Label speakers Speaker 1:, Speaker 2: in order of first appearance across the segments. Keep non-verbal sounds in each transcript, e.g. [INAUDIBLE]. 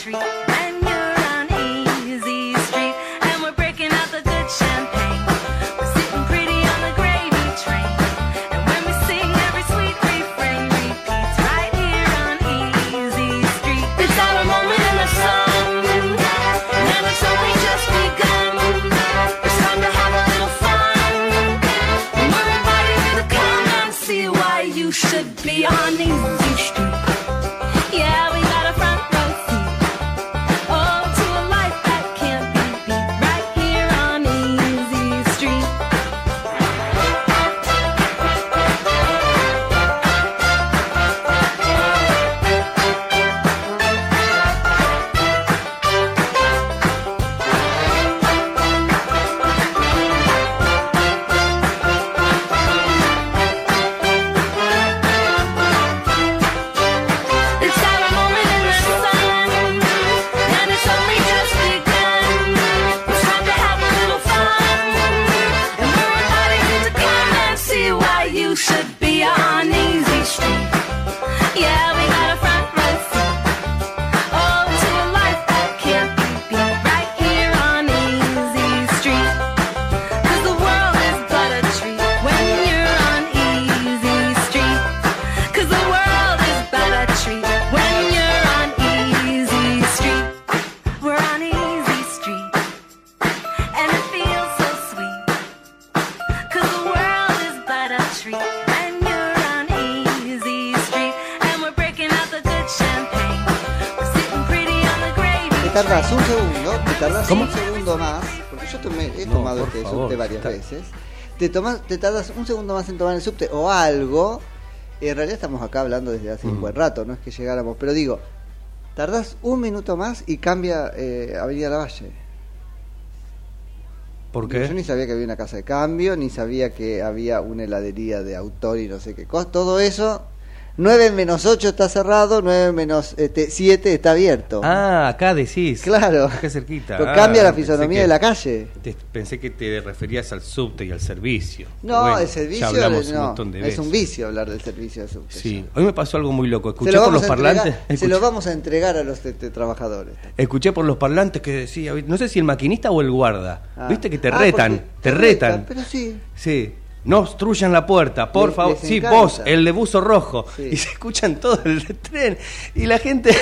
Speaker 1: street.
Speaker 2: Tardas un segundo, te tardas
Speaker 3: ¿Cómo?
Speaker 2: un segundo más, porque yo tomé, he
Speaker 3: No,
Speaker 2: tomado este
Speaker 3: favor,
Speaker 2: subte varias
Speaker 3: está-
Speaker 2: veces. Te tomas, te tardas un segundo más en tomar el subte o algo. en realidad estamos acá hablando desde hace un
Speaker 3: Mm.
Speaker 2: buen rato, no es que llegáramos, pero digo, tardás un minuto más y cambia eh, Avenida Lavalle.
Speaker 3: ¿Por
Speaker 2: Yo
Speaker 3: qué?
Speaker 2: ni sabía que había una casa de cambio, ni sabía que había una heladería de autor y no sé qué cosa. Todo eso, 9 menos 8 está cerrado, 9 menos este, 7 está abierto.
Speaker 3: Ah, acá decís.
Speaker 2: Claro.
Speaker 3: Acá cerquita.
Speaker 2: Pero
Speaker 3: Ah,
Speaker 2: cambia la
Speaker 3: pensé
Speaker 2: fisonomía
Speaker 3: que-
Speaker 2: de la calle.
Speaker 3: te- pensé que te referías al subte y al servicio.
Speaker 2: No,
Speaker 3: Bueno,
Speaker 2: el servicio
Speaker 3: Ya hablamos un
Speaker 2: no,
Speaker 3: montón de
Speaker 2: es un vicio hablar del servicio de subte.
Speaker 3: Sí, hoy me pasó algo muy loco. Escuché
Speaker 2: lo,
Speaker 3: por los parlantes.
Speaker 2: se lo vamos a entregar a los este, trabajadores.
Speaker 3: Escuché por los parlantes que decía, no sé si el maquinista o el guarda.
Speaker 2: Ah.
Speaker 3: Viste que te
Speaker 2: Ah,
Speaker 3: retan, te retan.
Speaker 2: Pero sí,
Speaker 3: Sí. No obstruyan la puerta, por favor. Sí, vos, el de buzo rojo.
Speaker 2: Sí.
Speaker 3: Y se escuchan todo el tren. Y la gente,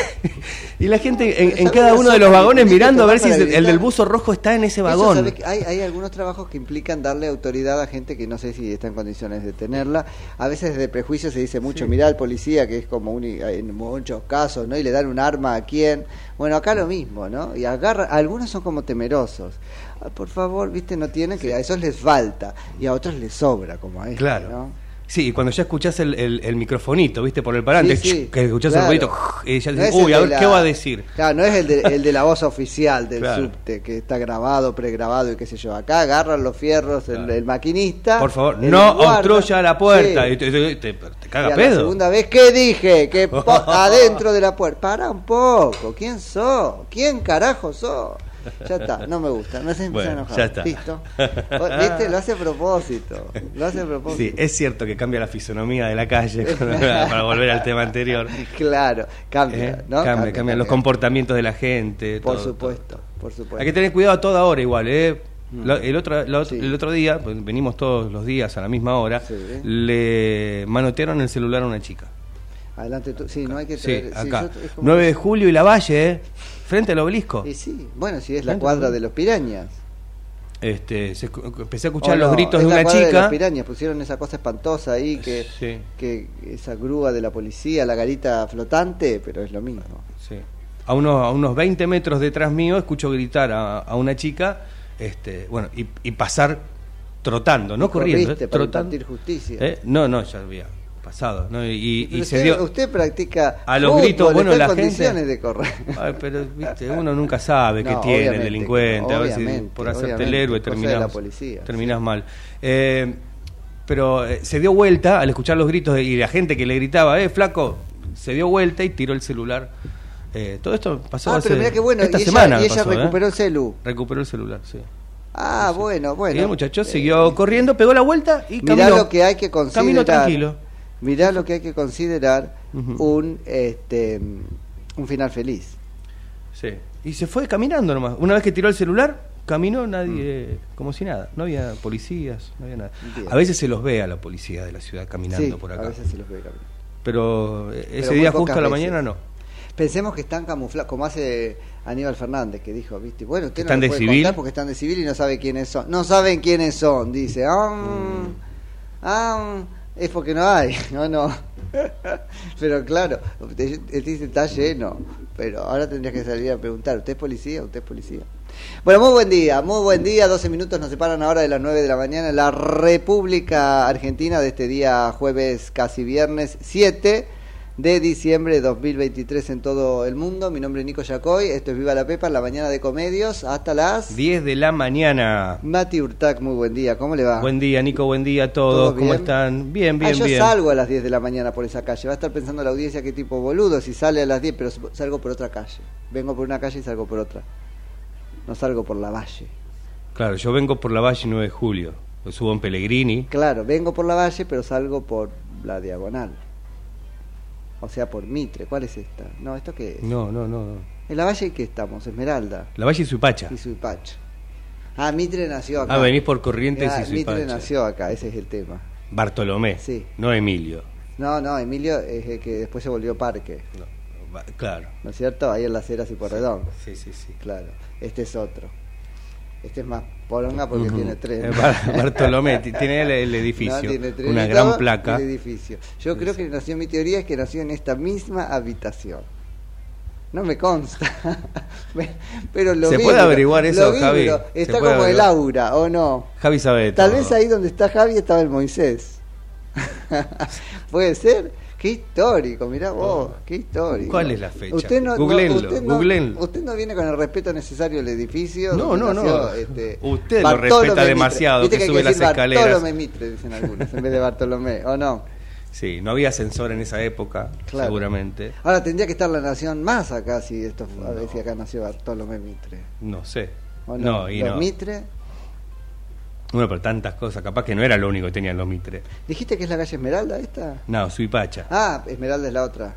Speaker 3: y la gente en, en
Speaker 2: ¿Sabés
Speaker 3: cada uno de los vagones mirando a ver si el, del buzo rojo está en ese vagón.
Speaker 2: hay, hay algunos trabajos que implican darle autoridad a gente que no sé si está en condiciones de tenerla. A veces de prejuicio se dice mucho, mirá al policía, que es como un, en muchos casos, ¿no? Y le dan un arma a quién. Bueno, acá lo mismo, ¿no? Y agarra, algunos son como temerosos. Ah, por favor, viste, no tienen que a esos les falta y a otros les sobra, como a este,
Speaker 3: Claro.
Speaker 2: ¿no?
Speaker 3: Sí, cuando ya escuchás el, el, el microfonito, ¿viste? Por el parante,
Speaker 2: Sí, sí,
Speaker 3: que escuchás
Speaker 2: claro.
Speaker 3: el ruido, y ya
Speaker 2: No es el
Speaker 3: uy, a ver,
Speaker 2: la-
Speaker 3: ¿qué va a decir?
Speaker 2: Claro, no es el de, [LAUGHS] el de la voz oficial del
Speaker 3: Claro.
Speaker 2: subte, que está grabado, pregrabado y qué sé yo. Acá agarran los fierros el, el maquinista.
Speaker 3: Por favor, no
Speaker 2: guarda.
Speaker 3: obstruya la puerta.
Speaker 2: Sí.
Speaker 3: Y te, te- te- te
Speaker 2: Y
Speaker 3: caga
Speaker 2: a la
Speaker 3: pedo.
Speaker 2: segunda vez, ¿qué dije? Que [LAUGHS] adentro de la puerta. Para un poco, ¿quién sos? ¿Quién carajo sos? Ya está, no me gusta, me hace empezar
Speaker 3: Bueno,
Speaker 2: a enojar.
Speaker 3: ya está.
Speaker 2: Listo. Lo hace a propósito. Lo hace a propósito.
Speaker 3: Sí, es cierto que cambia la fisonomía de la calle [LAUGHS] para volver al tema anterior.
Speaker 2: Claro, cambia,
Speaker 3: ¿Eh?
Speaker 2: ¿no?
Speaker 3: Cambia,
Speaker 2: Cambia,
Speaker 3: los comportamientos de la gente.
Speaker 2: Por
Speaker 3: todo,
Speaker 2: supuesto, por supuesto.
Speaker 3: Hay que tener cuidado a toda hora igual, ¿eh?
Speaker 2: Mm.
Speaker 3: La- el, otro, la ot- el otro día, pues, venimos todos los días a la misma hora, le manotearon el celular a una chica.
Speaker 2: Adelante tú. Sí, no hay que traer. sí,
Speaker 3: acá.
Speaker 2: yo- es como-
Speaker 3: 9 de julio y la Valle, ¿eh? Frente al obelisco.
Speaker 2: Y sí, bueno, si es la cuadra de los pirañas.
Speaker 3: Este, se empecé a escuchar
Speaker 2: Oh,
Speaker 3: los gritos
Speaker 2: es
Speaker 3: de
Speaker 2: la
Speaker 3: una
Speaker 2: cuadra De
Speaker 3: chica.
Speaker 2: los pirañas pusieron esa cosa espantosa ahí que,
Speaker 3: Sí.
Speaker 2: que esa grúa de la policía, la garita flotante, pero es lo mismo.
Speaker 3: Sí. A unos, a unos 20 metros detrás mío escucho gritar a, a una chica, este, bueno, y, y pasar trotando, no corriendo, ¿eh? trotando.
Speaker 2: justicia.
Speaker 3: ¿Eh? No, no, ya había pasado, ¿no? Y, se
Speaker 2: usted,
Speaker 3: dio
Speaker 2: usted practica
Speaker 3: a los
Speaker 2: fútbol,
Speaker 3: gritos, bueno, la gente
Speaker 2: condiciones de correr.
Speaker 3: Ay, pero viste, uno nunca sabe qué
Speaker 2: No,
Speaker 3: tiene el delincuente, a ver si
Speaker 2: obviamente,
Speaker 3: por hacerte el héroe
Speaker 2: de
Speaker 3: terminás, terminás mal. Eh, pero eh, se dio vuelta al escuchar los gritos de- y la gente que le gritaba, eh, flaco, se dio vuelta y tiró el celular. Eh, todo esto pasó
Speaker 2: Ah,
Speaker 3: hace,
Speaker 2: pero qué bueno,
Speaker 3: esta
Speaker 2: y ella-
Speaker 3: semana
Speaker 2: y ella
Speaker 3: pasó, ¿eh?
Speaker 2: recuperó el celu.
Speaker 3: Recuperó el celular, sí.
Speaker 2: Ah, bueno, bueno.
Speaker 3: y el muchacho
Speaker 2: Eh,
Speaker 3: siguió corriendo, pegó la vuelta y
Speaker 2: Mirá
Speaker 3: caminó.
Speaker 2: lo que hay que considerar.
Speaker 3: Caminó tranquilo.
Speaker 2: Mirá lo que hay que considerar un este un final feliz.
Speaker 3: Sí. Y se fue caminando nomás. Una vez que tiró el celular, caminó nadie, como si nada. No había policías, no había nada.
Speaker 2: Bien.
Speaker 3: A veces se los ve a la policía de la ciudad caminando
Speaker 2: Sí,
Speaker 3: por
Speaker 2: a
Speaker 3: acá.
Speaker 2: veces se los ve caminar.
Speaker 3: Pero eh,
Speaker 2: Pero
Speaker 3: ese día justo a la
Speaker 2: veces.
Speaker 3: mañana no.
Speaker 2: Pensemos que están camuflados, como hace Aníbal Fernández, que dijo, viste, bueno, usted no
Speaker 3: ¿Están
Speaker 2: lo
Speaker 3: de
Speaker 2: puede
Speaker 3: civil?
Speaker 2: contar porque están de civil y no sabe quiénes son. No saben quiénes son, dice. Ah,
Speaker 3: Mm.
Speaker 2: ah, es porque no hay, [LAUGHS] no, no. pero claro, usted dice, está lleno, pero ahora tendrías que salir a preguntar, ¿usted es policía? ¿Usted es policía? Bueno, muy buen día, muy buen día, 12 minutos nos separan ahora de las 9 de la mañana la República Argentina de este día jueves, casi viernes 7 de diciembre de 2023 en todo el mundo. Mi nombre es Nico Yacoy, esto es Viva la Pepa, la mañana de comedios, hasta las...
Speaker 3: 10 de la mañana.
Speaker 2: Mati Urtac, muy buen día, ¿cómo le va?
Speaker 3: Buen día, Nico, buen día a todos.
Speaker 2: ¿Todo
Speaker 3: ¿Cómo
Speaker 2: bien?
Speaker 3: están? Bien, bien,
Speaker 2: Ah, yo
Speaker 3: bien.
Speaker 2: salgo a las 10 de la mañana por esa calle. Va a estar pensando la audiencia qué tipo boludo si sale a las 10, pero salgo por otra calle. Vengo por una calle y salgo por otra. No salgo por la valle.
Speaker 3: Claro, yo vengo por la Valle 9 de Julio. Yo subo en Pellegrini.
Speaker 2: Claro, vengo por la valle, pero salgo por la diagonal. O sea, por Mitre. ¿Cuál es esta? No, ¿esto qué es?
Speaker 3: No, no, no. no.
Speaker 2: En la valle que estamos, Esmeralda
Speaker 3: La Valle y Suipacha.
Speaker 2: y Suipacha. Ah, Mitre nació acá.
Speaker 3: Ah, venís por Corrientes
Speaker 2: Ah,
Speaker 3: y Suipacha.
Speaker 2: Mitre nació acá, ese es el tema.
Speaker 3: Bartolomé.
Speaker 2: Sí.
Speaker 3: No Emilio.
Speaker 2: No, no, Emilio es el que después se volvió parque.
Speaker 3: Va- Claro.
Speaker 2: ¿No es cierto? Ahí en las Heras y Porredón.
Speaker 3: Sí, sí, sí.
Speaker 2: Claro. Este es otro. Este es más poronga porque
Speaker 3: Ujú.
Speaker 2: tiene tres.
Speaker 3: Bar- Bartolomé, ti- tiene el, el edificio.
Speaker 2: No, tiene tres
Speaker 3: una gran placa.
Speaker 2: el edificio. Yo creo que nació, mi teoría es que nació en esta misma habitación. No me consta. [LAUGHS] pero lo
Speaker 3: ¿Se
Speaker 2: vi,
Speaker 3: puede averiguar
Speaker 2: lo
Speaker 3: eso,
Speaker 2: vi,
Speaker 3: Javi?
Speaker 2: pero
Speaker 3: ¿Se
Speaker 2: Está como el aura, ¿o no?
Speaker 3: Javi sabe
Speaker 2: Tal
Speaker 3: todo.
Speaker 2: vez ahí donde está Javi estaba el Moisés. [LAUGHS] ¿Puede ser? Qué histórico, mirá vos, qué histórico.
Speaker 3: ¿Cuál es la fecha?
Speaker 2: Usted no, no-
Speaker 3: Googleenlo,
Speaker 2: usted no-
Speaker 3: googleenlo.
Speaker 2: usted no viene con el respeto necesario al edificio.
Speaker 3: No, no,
Speaker 2: nació,
Speaker 3: no.
Speaker 2: este,
Speaker 3: Usted lo respeta demasiado, que sube las
Speaker 2: decir
Speaker 3: escaleras.
Speaker 2: Bartolomé Mitre, dicen algunos, en vez de Bartolomé, ¿o no?
Speaker 3: Sí, no había ascensor en esa época,
Speaker 2: Claro.
Speaker 3: seguramente.
Speaker 2: Ahora tendría que estar la nación más acá si esto fu- a ver si acá nació Bartolomé Mitre.
Speaker 3: No sé.
Speaker 2: ¿o
Speaker 3: No, y
Speaker 2: Los
Speaker 3: no.
Speaker 2: Mitre.
Speaker 3: Bueno, pero tantas cosas. Capaz que no era lo único que tenían los mitres.
Speaker 2: ¿Dijiste que es la calle Esmeralda esta?
Speaker 3: No, Suipacha.
Speaker 2: Ah, Esmeralda es la otra.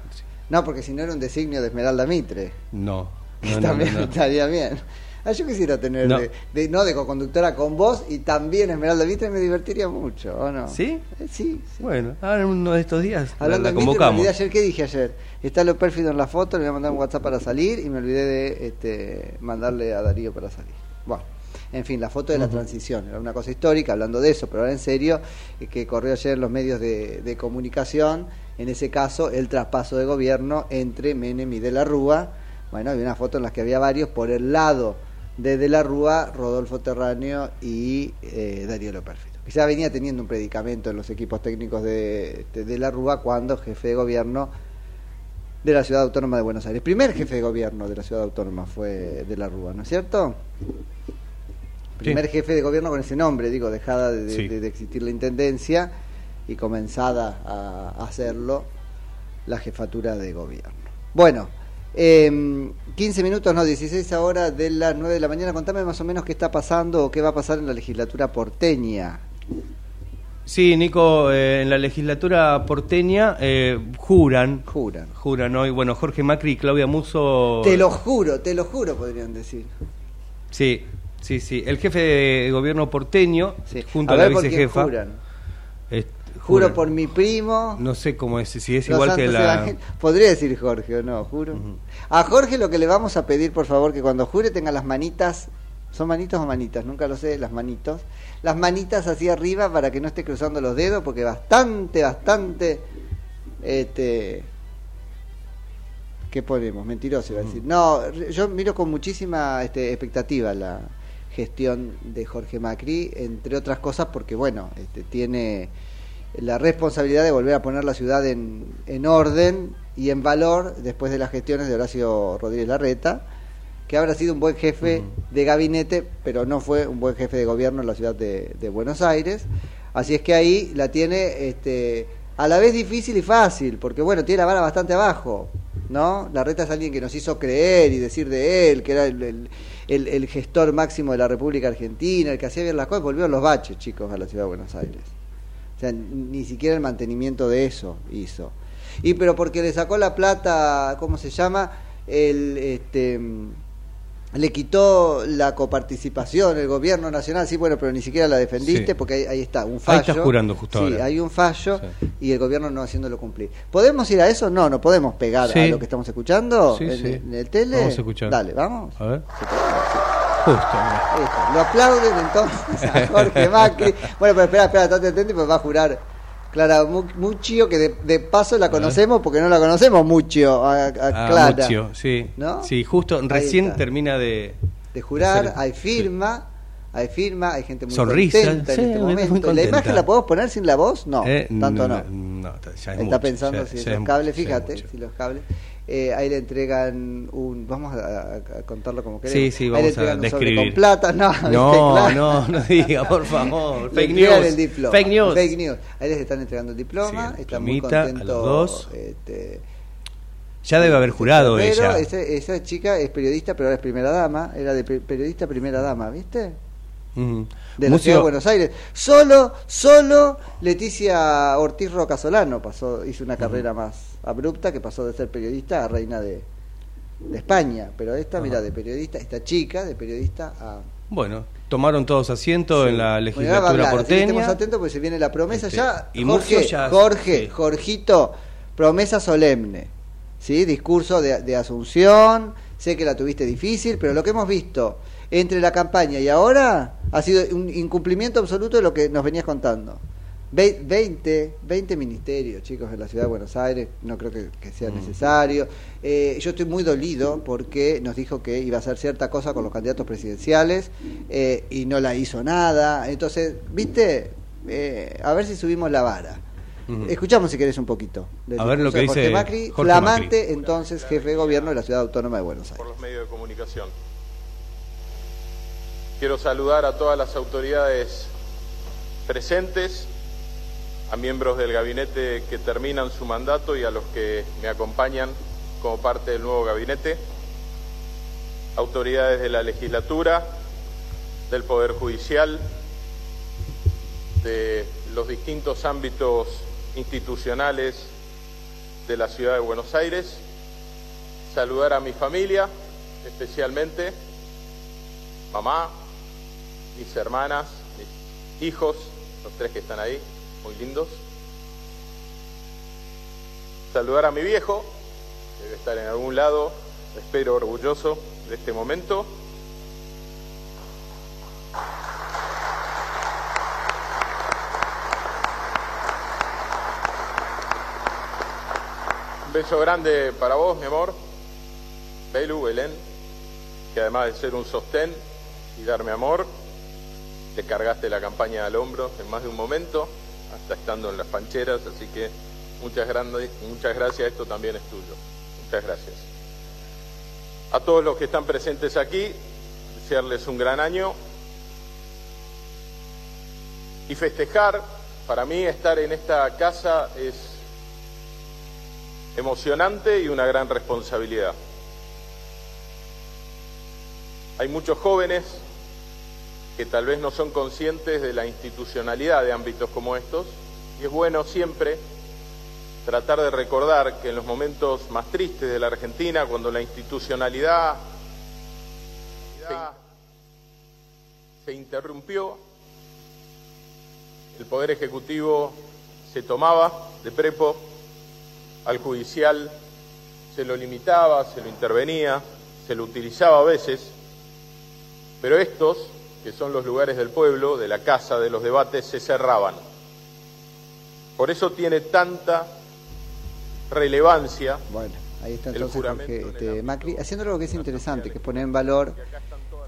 Speaker 2: No, porque si no era un designio de Esmeralda Mitre. [LAUGHS]
Speaker 3: No. No,
Speaker 2: también
Speaker 3: no, no.
Speaker 2: estaría bien. Ah, yo quisiera tener
Speaker 3: No.
Speaker 2: de, de- no de co-conductora con vos y también Esmeralda Mitre me divertiría mucho, ¿o no?
Speaker 3: ¿Sí?
Speaker 2: Eh, sí, sí.
Speaker 3: Bueno, ahora en uno de estos días la,
Speaker 2: Hablando
Speaker 3: la
Speaker 2: de Mitre, me
Speaker 3: convocamos.
Speaker 2: ayer, ¿qué dije ayer? Está lo pérfido en la foto, le voy a mandar un WhatsApp para salir y me olvidé de este, mandarle a Darío para salir. Bueno, en fin, la foto de la transición, era una cosa histórica, hablando de eso, pero ahora en serio, eh, que corrió ayer en los medios de, de comunicación, en ese caso, el traspaso de gobierno entre Menem y De la Rúa. Bueno, había una foto en la que había varios, por el lado de De la Rúa, Rodolfo Terráneo y eh, Darío Lo Pérfido. que ya venía teniendo un predicamento en los equipos técnicos de, de, de la Rúa cuando jefe de gobierno de la Ciudad Autónoma de Buenos Aires. Primer jefe de gobierno de la Ciudad Autónoma fue de la Rúa, ¿no es cierto? Primer jefe de gobierno con ese nombre, digo, dejada de, de-
Speaker 3: Sí.
Speaker 2: de- de existir la intendencia y comenzada a hacerlo la jefatura de gobierno. Bueno, eh, 15 minutos, no, 16 horas de las 9 de la mañana. Contame más o menos qué está pasando o qué va a pasar en la legislatura porteña.
Speaker 3: Sí, Nico, eh, en la legislatura porteña eh, juran.
Speaker 2: Juran.
Speaker 3: Juran hoy. Bueno, Jorge Macri y Claudia Muso.
Speaker 2: Te lo juro, te lo juro, podrían decir.
Speaker 3: Sí, sí, sí. El jefe de gobierno porteño, junto
Speaker 2: A
Speaker 3: a, la vicejefa.
Speaker 2: juran.
Speaker 3: eh,
Speaker 2: Juro
Speaker 3: juran.
Speaker 2: por mi primo.
Speaker 3: No sé cómo es, si es igual que la.
Speaker 2: Podría decir Jorge o no, juro. A Jorge lo que le vamos a pedir, por favor, que cuando jure tenga las manitas. ¿Son manitos o manitas? Nunca lo sé, las manitos. Las manitas hacia arriba para que no esté cruzando los dedos, porque bastante, bastante. Este. ¿Qué ponemos? Mentiroso iba a decir. No, yo miro con muchísima este, expectativa la gestión de Jorge Macri, entre otras cosas porque, bueno, este, tiene la responsabilidad de volver a poner la ciudad en, en orden y en valor después de las gestiones de Horacio Rodríguez Larreta, que habrá sido un buen jefe de gabinete, pero no fue un buen jefe de gobierno en la ciudad de, de Buenos Aires. Así es que ahí la tiene este, a la vez difícil y fácil, porque bueno, tiene la vara bastante abajo. ¿No? Larreta es alguien que nos hizo creer y decir de él que era el, el- gestor máximo de la República Argentina, el que hacía bien las cosas, volvió los baches, chicos, a la ciudad de Buenos Aires. O sea, ni siquiera el mantenimiento de eso hizo. Y pero porque le sacó la plata, ¿cómo se llama? El este le quitó la coparticipación el gobierno nacional, sí, bueno, pero ni siquiera la defendiste
Speaker 3: Sí.
Speaker 2: porque ahí, ahí está, un
Speaker 3: Ahí
Speaker 2: fallo.
Speaker 3: está jurando justo
Speaker 2: Sí,
Speaker 3: ahora.
Speaker 2: hay un fallo y el gobierno no haciéndolo cumplir. ¿Podemos ir a eso? No, no podemos pegar a lo que estamos escuchando en, el tele.
Speaker 3: Vamos a escuchar.
Speaker 2: Dale, vamos.
Speaker 3: A ver. Justo. mira.
Speaker 2: Ahí. Lo aplauden entonces a Jorge Macri. [LAUGHS] Bueno, pero espera, espera, estate atento porque va a jurar Clara Mu- Muccio, que de, de paso la conocemos porque no la conocemos mucho a, a
Speaker 3: Ah,
Speaker 2: Clara.
Speaker 3: Muccio, sí.
Speaker 2: ¿No?
Speaker 3: Sí, justo
Speaker 2: Ahí
Speaker 3: recién
Speaker 2: está.
Speaker 3: termina de.
Speaker 2: de jurar,
Speaker 3: de
Speaker 2: hay firma, hay firma, hay gente muy
Speaker 3: Sonrisa,
Speaker 2: contenta
Speaker 3: sí,
Speaker 2: en este momento. ¿La imagen la podemos poner sin la voz? No,
Speaker 3: Eh,
Speaker 2: tanto no.
Speaker 3: no, ya es
Speaker 2: Está
Speaker 3: mucho,
Speaker 2: pensando
Speaker 3: ya-
Speaker 2: si
Speaker 3: ya
Speaker 2: los
Speaker 3: es-
Speaker 2: cables, fíjate, si los cables. Eh, ahí le entregan un. Vamos a, contarlo como queremos.
Speaker 3: Sí, sí,
Speaker 2: Ahí le
Speaker 3: vamos a
Speaker 2: sobre
Speaker 3: describir.
Speaker 2: con plata, no. [LAUGHS]
Speaker 3: No,
Speaker 2: Claro.
Speaker 3: no, no [LAUGHS] diga, por favor. Fake news.
Speaker 2: el diploma.
Speaker 3: Fake news.
Speaker 2: Fake news. Ahí les están entregando el diploma.
Speaker 3: Sí,
Speaker 2: están muy
Speaker 3: diplomita a los
Speaker 2: contentos.
Speaker 3: dos.
Speaker 2: este,
Speaker 3: Ya debe haber jurado
Speaker 2: pero
Speaker 3: ella.
Speaker 2: ese- esa chica es periodista, pero ahora es primera dama. Era de pe- periodista primera dama, ¿viste? De la
Speaker 3: Mucio-
Speaker 2: ciudad de Buenos Aires. Solo, solo Leticia Ortiz Rocasolano pasó, hizo una carrera más abrupta que pasó de ser periodista a reina de, de España. Pero esta, mira, de periodista, esta chica de periodista a
Speaker 3: Bueno, tomaron todos asiento en la
Speaker 2: Bueno,
Speaker 3: legislatura
Speaker 2: hablar,
Speaker 3: porteña.
Speaker 2: estemos atentos porque se viene la promesa
Speaker 3: Este,
Speaker 2: ya.
Speaker 3: y
Speaker 2: Jorge,
Speaker 3: ya-
Speaker 2: Jorge,
Speaker 3: sí.
Speaker 2: Jorgito, promesa solemne. ¿Sí? Discurso de, de Asunción. Sé que la tuviste difícil, pero lo que hemos visto entre la campaña y ahora ha sido un incumplimiento absoluto de lo que nos venías contando. Ve- 20, 20 ministerios, chicos, en la ciudad de Buenos Aires, no creo que, que sea necesario. Eh, yo estoy muy dolido porque nos dijo que iba a hacer cierta cosa con los candidatos presidenciales eh, y no la hizo nada. Entonces, viste, Eh, a ver si subimos la vara. Escuchamos si querés un poquito.
Speaker 3: A ver lo que
Speaker 2: de
Speaker 3: dice
Speaker 2: Jorge Macri,
Speaker 3: Jorge
Speaker 2: flamante entonces jefe de gobierno de la ciudad autónoma de Buenos Aires.
Speaker 4: por los medios de comunicación. Quiero saludar a todas las autoridades presentes, a miembros del gabinete que terminan su mandato y a los que me acompañan como parte del nuevo gabinete, autoridades de la legislatura, del Poder Judicial, de los distintos ámbitos institucionales de la ciudad de Buenos Aires, saludar a mi familia, especialmente mamá, mis hermanas, mis hijos, los tres que están ahí, muy lindos. Saludar a mi viejo, debe estar en algún lado, espero orgulloso de este momento. Un beso grande para vos, mi amor. Belu, Belén, que además de ser un sostén y darme amor, te cargaste la campaña al hombro en más de un momento, hasta estando en las pancheras, así que muchas, grandes, muchas gracias, esto también es tuyo. Muchas gracias. A todos los que están presentes aquí, desearles un gran año y festejar, para mí estar en esta casa es emocionante y una gran responsabilidad. Hay muchos jóvenes que tal vez no son conscientes de la institucionalidad de ámbitos como estos y es bueno siempre tratar de recordar que en los momentos más tristes de la Argentina, cuando la institucionalidad se, interrumpió, el Poder Ejecutivo se tomaba de prepo, al judicial se lo limitaba, se lo intervenía, se lo utilizaba a veces, pero estos, que son los lugares del pueblo, de la casa, de los debates, se cerraban. Por eso tiene tanta relevancia.
Speaker 2: Bueno, ahí está entonces Jorge este, Macri, haciendo algo que es interesante, que es poner en valor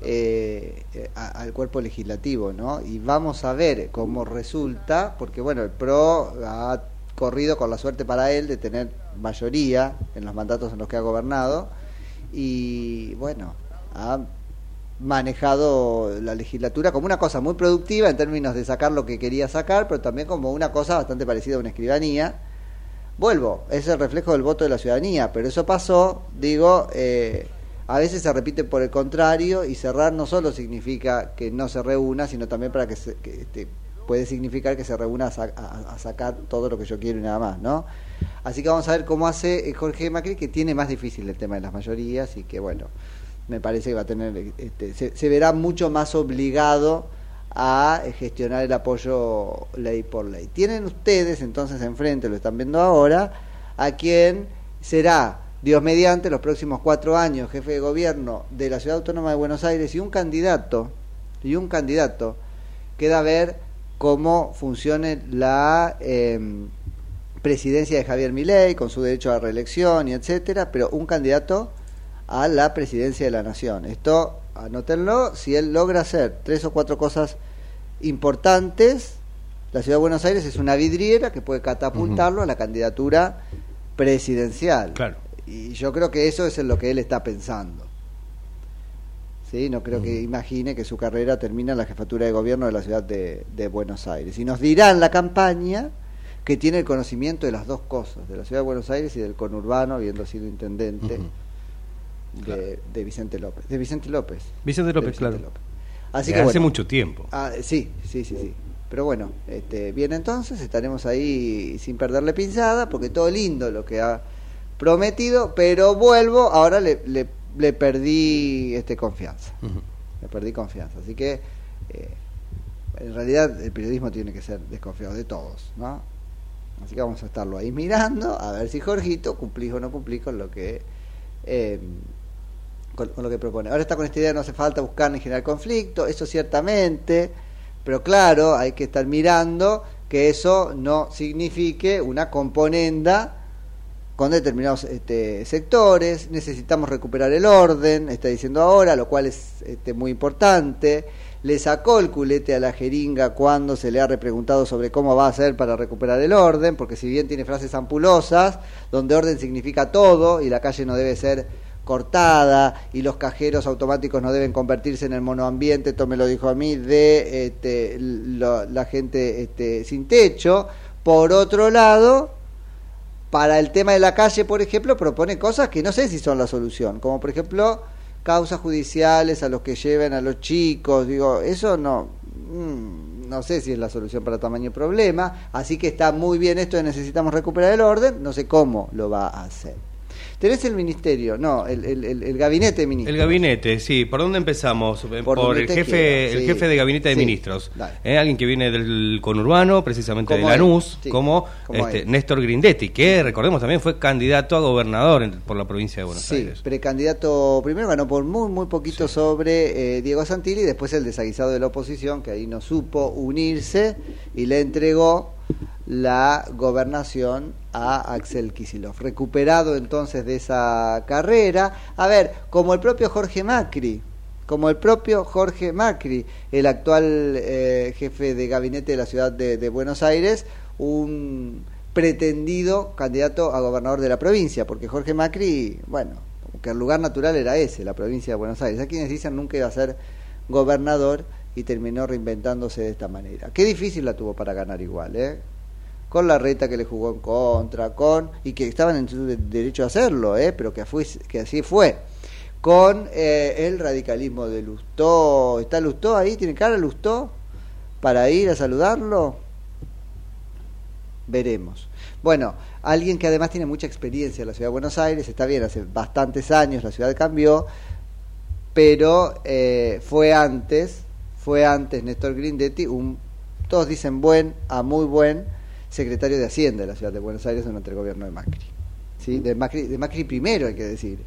Speaker 2: eh, eh, a- al cuerpo legislativo, ¿no? Y vamos a ver cómo resulta, porque bueno, el PRO ha corrido con la suerte para él de tener mayoría en los mandatos en los que ha gobernado y bueno, ha manejado la legislatura como una cosa muy productiva en términos de sacar lo que quería sacar, pero también como una cosa bastante parecida a una escribanía. Vuelvo, es el reflejo del voto de la ciudadanía, pero eso pasó, digo, eh, a veces se repite por el contrario y cerrar no solo significa que no se reúna, sino también para que, se, que, este, puede significar que se reúna a, a- a sacar todo lo que yo quiero y nada más, ¿no? Así que vamos a ver cómo hace eh, Jorge Macri, que tiene más difícil el tema de las mayorías y que, bueno, me parece que va a tener, este, se, verá mucho más obligado a gestionar el apoyo ley por ley. Tienen ustedes entonces enfrente, lo están viendo ahora, a quien será, Dios mediante, los próximos cuatro años jefe de gobierno de la Ciudad Autónoma de Buenos Aires y un candidato, y un candidato, queda a ver cómo funcione la eh, presidencia de Javier Milei con su derecho a reelección y etcétera, pero un candidato a la presidencia de la nación. Esto, anótenlo, si él logra hacer tres o cuatro cosas importantes, la ciudad de Buenos Aires es una vidriera que puede catapultarlo a la candidatura presidencial.
Speaker 3: Claro.
Speaker 2: Y yo creo que eso es en lo que él está pensando. ¿Sí? No creo que imagine que su carrera termina en la jefatura de gobierno de la ciudad de, de Buenos Aires. Y nos dirá en la campaña que tiene el conocimiento de las dos cosas, de la ciudad de Buenos Aires y del conurbano, habiendo sido intendente de, de Vicente López. De Vicente López.
Speaker 3: Vicente López,
Speaker 2: Vicente
Speaker 3: claro.
Speaker 2: López. Así que
Speaker 3: hace
Speaker 2: bueno.
Speaker 3: mucho tiempo.
Speaker 2: Ah, sí, sí, sí, sí. Pero bueno, este, bien entonces, estaremos ahí sin perderle pinzada, porque todo lindo lo que ha prometido, pero vuelvo, ahora le, le, le perdí este confianza. Le perdí confianza. Así que, eh, en realidad, el periodismo tiene que ser desconfiado de todos, ¿no? Así que vamos a estarlo ahí mirando, a ver si Jorgito cumplís o no cumplís con lo que... eh, con, lo que propone. Ahora está con esta idea, no hace falta buscar ni generar conflicto, eso ciertamente, pero claro, hay que estar mirando que eso no signifique una componenda con determinados este, sectores, necesitamos recuperar el orden, está diciendo ahora, lo cual es este, muy importante. Le sacó el culete a la jeringa cuando se le ha repreguntado sobre cómo va a hacer para recuperar el orden, porque si bien tiene frases ampulosas, donde orden significa todo y la calle no debe ser cortada y los cajeros automáticos no deben convertirse en el monoambiente, esto me lo dijo a mí, de este, lo- la gente este, sin techo. Por otro lado, para el tema de la calle, por ejemplo, propone cosas que no sé si son la solución, como por ejemplo causas judiciales a los que lleven a los chicos, digo, eso no, mm, no sé si es la solución para tamaño problema, así que está muy bien esto de necesitamos recuperar el orden, no sé cómo lo va a hacer. Tenés el ministerio, no, el, el, el- el gabinete de ministros.
Speaker 3: El gabinete, sí. ¿Por dónde empezamos? Por, el jefe,
Speaker 2: quiera,
Speaker 3: el
Speaker 2: sí.
Speaker 3: jefe de gabinete de
Speaker 2: Sí,
Speaker 3: ministros. Eh, alguien que viene del conurbano, precisamente de
Speaker 2: Como
Speaker 3: Lanús,
Speaker 2: sí,
Speaker 3: como,
Speaker 2: como
Speaker 3: este. Néstor Grindetti, que recordemos también fue candidato a gobernador en- por la provincia de Buenos
Speaker 2: Sí,
Speaker 3: Aires.
Speaker 2: precandidato primero ganó por muy muy poquito sobre eh, Diego Santilli después el desaguisado de la oposición que ahí no supo unirse y le entregó la gobernación a Axel Kisilov. Recuperado entonces de esa carrera, a ver, como el propio Jorge Macri, como el propio Jorge Macri, el actual eh, jefe de gabinete de la ciudad de, Buenos Aires, un pretendido candidato a gobernador de la provincia, porque Jorge Macri, bueno, que el lugar natural era ese, la provincia de Buenos Aires. Hay quienes dicen nunca iba a ser gobernador y terminó reinventándose de esta manera. Qué difícil la tuvo para ganar igual, ¿eh? Con la reta que le jugó en contra, con y que estaban en su de- derecho a hacerlo, ¿eh? Pero que, fue, que así fue. Con eh, el radicalismo de Lustó. ¿Está Lustó ahí? ¿Tiene cara Lustó? Para ir a saludarlo. Veremos. Bueno, alguien que además tiene mucha experiencia en la ciudad de Buenos Aires, está bien, hace bastantes años la ciudad cambió, pero eh, fue antes, fue antes Néstor Grindetti, un, todos dicen buen a muy buen secretario de Hacienda de la ciudad de Buenos Aires durante el gobierno de Macri. ¿Sí? De Macri, de Macri primero hay que decir,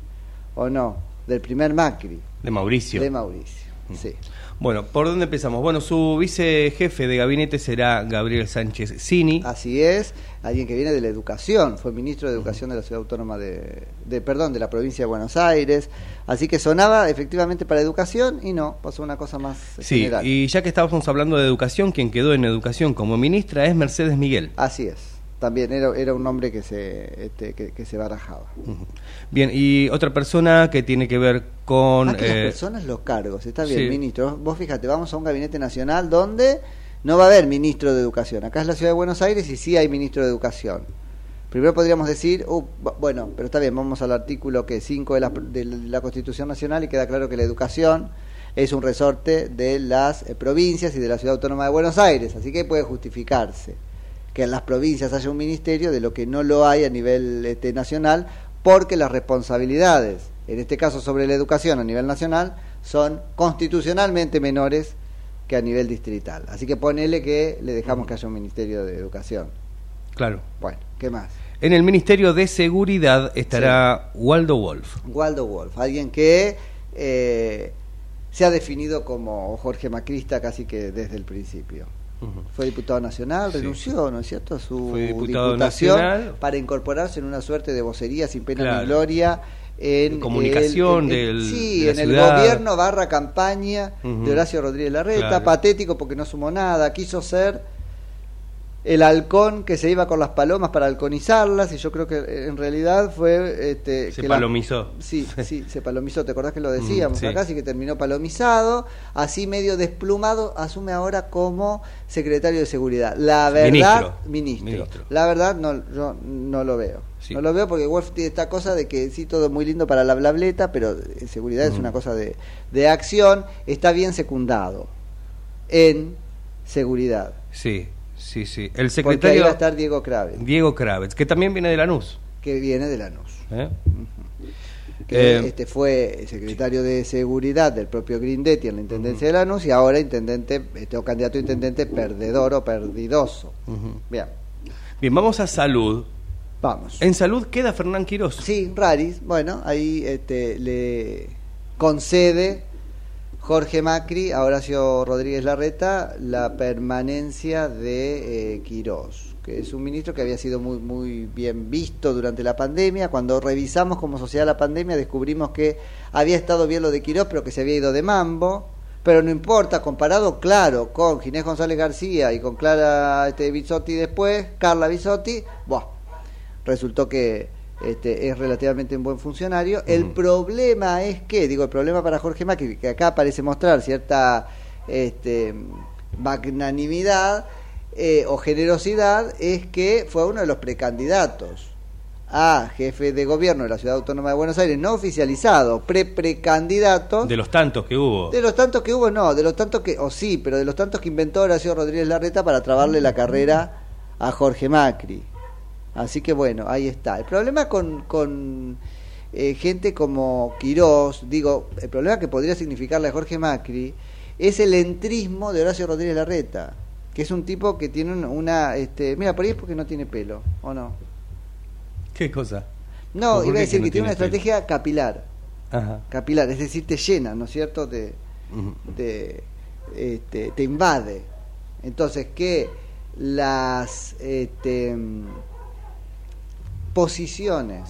Speaker 2: o no, del primer Macri,
Speaker 3: De Mauricio.
Speaker 2: de Mauricio. Sí.
Speaker 3: Bueno, ¿por dónde empezamos? Bueno, su vicejefe de gabinete será Gabriel Sánchez Cini.
Speaker 2: Así es, alguien que viene de la educación, fue ministro de Educación de la Ciudad Autónoma de, de perdón, de la provincia de Buenos Aires, así que sonaba efectivamente para educación y no, pasó una cosa más
Speaker 3: Sí,
Speaker 2: general.
Speaker 3: y ya que estábamos hablando de educación, quien quedó en educación como ministra es Mercedes Miguel.
Speaker 2: Así es, también era, era un nombre que se, este, que, que se barajaba.
Speaker 3: Bien, y otra persona que tiene que ver con...
Speaker 2: Más que las
Speaker 3: eh,
Speaker 2: personas, los cargos, está bien,
Speaker 3: sí.
Speaker 2: ministro. Vos fíjate, vamos a un gabinete nacional donde no va a haber ministro de educación. Acá es la ciudad de Buenos Aires y sí hay ministro de educación. Primero podríamos decir, uh, bu- bueno, pero está bien, vamos al artículo que 5 de la, de la Constitución Nacional y queda claro que la educación es un resorte de las eh, provincias y de la Ciudad Autónoma de Buenos Aires, así que puede justificarse que en las provincias haya un ministerio de lo que no lo hay a nivel este, nacional, porque las responsabilidades, en este caso sobre la educación a nivel nacional, son constitucionalmente menores que a nivel distrital. Así que ponele que le dejamos que haya un ministerio de educación.
Speaker 3: Claro.
Speaker 2: Bueno, ¿qué más?
Speaker 3: En el Ministerio de Seguridad estará Waldo Wolf.
Speaker 2: Waldo Wolf, alguien que eh, se ha definido como Jorge Macrista casi que desde el principio. Fue diputado nacional,
Speaker 3: Sí.
Speaker 2: renunció, ¿no es cierto?, a su diputación
Speaker 3: nacional.
Speaker 2: para incorporarse en una suerte de vocería sin pena
Speaker 3: Claro.
Speaker 2: ni gloria en
Speaker 3: comunicación
Speaker 2: el- en-
Speaker 3: del-
Speaker 2: sí,
Speaker 3: de
Speaker 2: en el gobierno barra campaña de Horacio Rodríguez Larreta,
Speaker 3: Claro.
Speaker 2: patético porque no sumó nada, quiso ser el halcón que se iba con las palomas para halconizarlas y yo creo que eh, en realidad fue este,
Speaker 3: Se
Speaker 2: que la-
Speaker 3: palomizó.
Speaker 2: Sí, [LAUGHS] sí, se palomizó, ¿te acordás que lo decíamos
Speaker 3: Mm, sí.
Speaker 2: acá? Así que terminó palomizado, así medio desplumado, asume ahora como secretario de seguridad. La verdad,
Speaker 3: Ministro.
Speaker 2: ministro,
Speaker 3: Ministro.
Speaker 2: la verdad no, yo no lo veo.
Speaker 3: Sí.
Speaker 2: No lo veo porque Wolf tiene esta cosa de que sí, todo muy lindo para la blableta, pero eh, seguridad es
Speaker 3: Mm.
Speaker 2: una cosa de, de acción, está bien secundado en seguridad.
Speaker 3: Sí, sí, sí. El
Speaker 2: Porque ahí
Speaker 3: secretario
Speaker 2: va a estar Diego Kraven,
Speaker 3: Diego Kravitz, que también viene de Lanús.
Speaker 2: que viene de Lanús.
Speaker 3: ¿eh?
Speaker 2: que
Speaker 3: Eh,
Speaker 2: este fue secretario de seguridad del propio Grindetti en la intendencia de Lanús y ahora intendente este, o candidato a intendente perdedor o perdidoso.
Speaker 3: Ujú.
Speaker 2: Bien,
Speaker 3: Bien, vamos a salud.
Speaker 2: vamos.
Speaker 3: En salud queda Fernán Quirós.
Speaker 2: Sí, Raris, bueno, ahí este, le concede Jorge Macri a Horacio Rodríguez Larreta la permanencia de eh, Quirós, que es un ministro que había sido muy, muy bien visto durante la pandemia. Cuando revisamos como sociedad la pandemia descubrimos que había estado bien lo de Quirós, pero que se había ido de mambo. Pero no importa, comparado, claro, con Ginés González García y con Clara este, Bisotti después, Carla Bisotti, buah, resultó que este, es relativamente un buen funcionario. El problema es que, digo, el problema para Jorge Macri, que acá parece mostrar cierta este, magnanimidad eh, o generosidad, es que fue uno de los precandidatos a jefe de gobierno de la Ciudad Autónoma de Buenos Aires, no oficializado, pre-precandidato.
Speaker 3: De los tantos que hubo.
Speaker 2: De los tantos que hubo, no, de los tantos que, o sí, pero de los tantos que inventó Horacio Rodríguez Larreta para trabarle la carrera a Jorge Macri. Así que bueno, ahí está. El problema con, con eh, gente como Quirós, digo, el problema que podría significarle a Jorge Macri es el entrismo de Horacio Rodríguez Larreta, que es un tipo que tiene un- una, este, mira, por ahí es porque no tiene pelo, ¿o no?
Speaker 3: ¿Qué cosa?
Speaker 2: No,
Speaker 3: ¿Por
Speaker 2: iba a decir
Speaker 3: que
Speaker 2: tiene una
Speaker 3: pelo?
Speaker 2: estrategia capilar.
Speaker 3: Ajá.
Speaker 2: capilar, es decir, te llena, ¿no es cierto? Te, te, este, te invade. Entonces, que las este, posiciones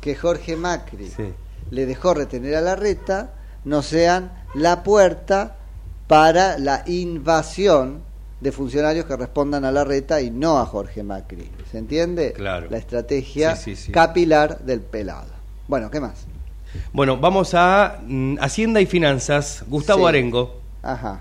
Speaker 2: que Jorge Macri
Speaker 3: Sí.
Speaker 2: le dejó retener a la reta no sean la puerta para la invasión de funcionarios que respondan a la reta y no a Jorge Macri. ¿Se entiende?
Speaker 3: Claro.
Speaker 2: La estrategia
Speaker 3: Sí, sí, sí.
Speaker 2: capilar del pelado. Bueno, ¿qué más?
Speaker 3: Bueno, vamos a mm, Hacienda y Finanzas. Gustavo. Arengo.
Speaker 2: Ajá.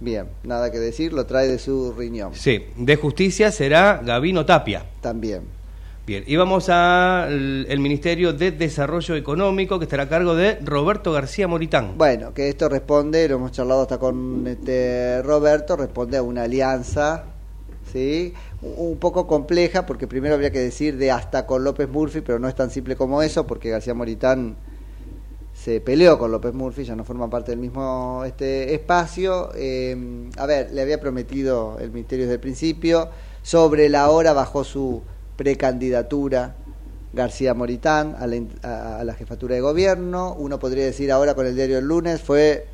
Speaker 2: Bien, nada que decir, lo trae de su riñón.
Speaker 3: Sí, de Justicia será Gavino Tapia.
Speaker 2: También.
Speaker 3: Bien, y vamos al el Ministerio de Desarrollo Económico, que estará a cargo de Roberto García Moritán.
Speaker 2: Bueno, que esto responde, lo hemos charlado hasta con este Roberto, responde a una alianza, ¿sí? Un poco compleja, porque primero habría que decir de hasta con López Murphy, pero no es tan simple como eso, porque García Moritán se peleó con López Murphy, ya no forma parte del mismo este espacio. Eh, a ver, le había prometido el Ministerio desde el principio, sobre la hora bajó su precandidatura García Moritán a la, a- la jefatura de gobierno. Uno podría decir ahora con el diario El lunes fue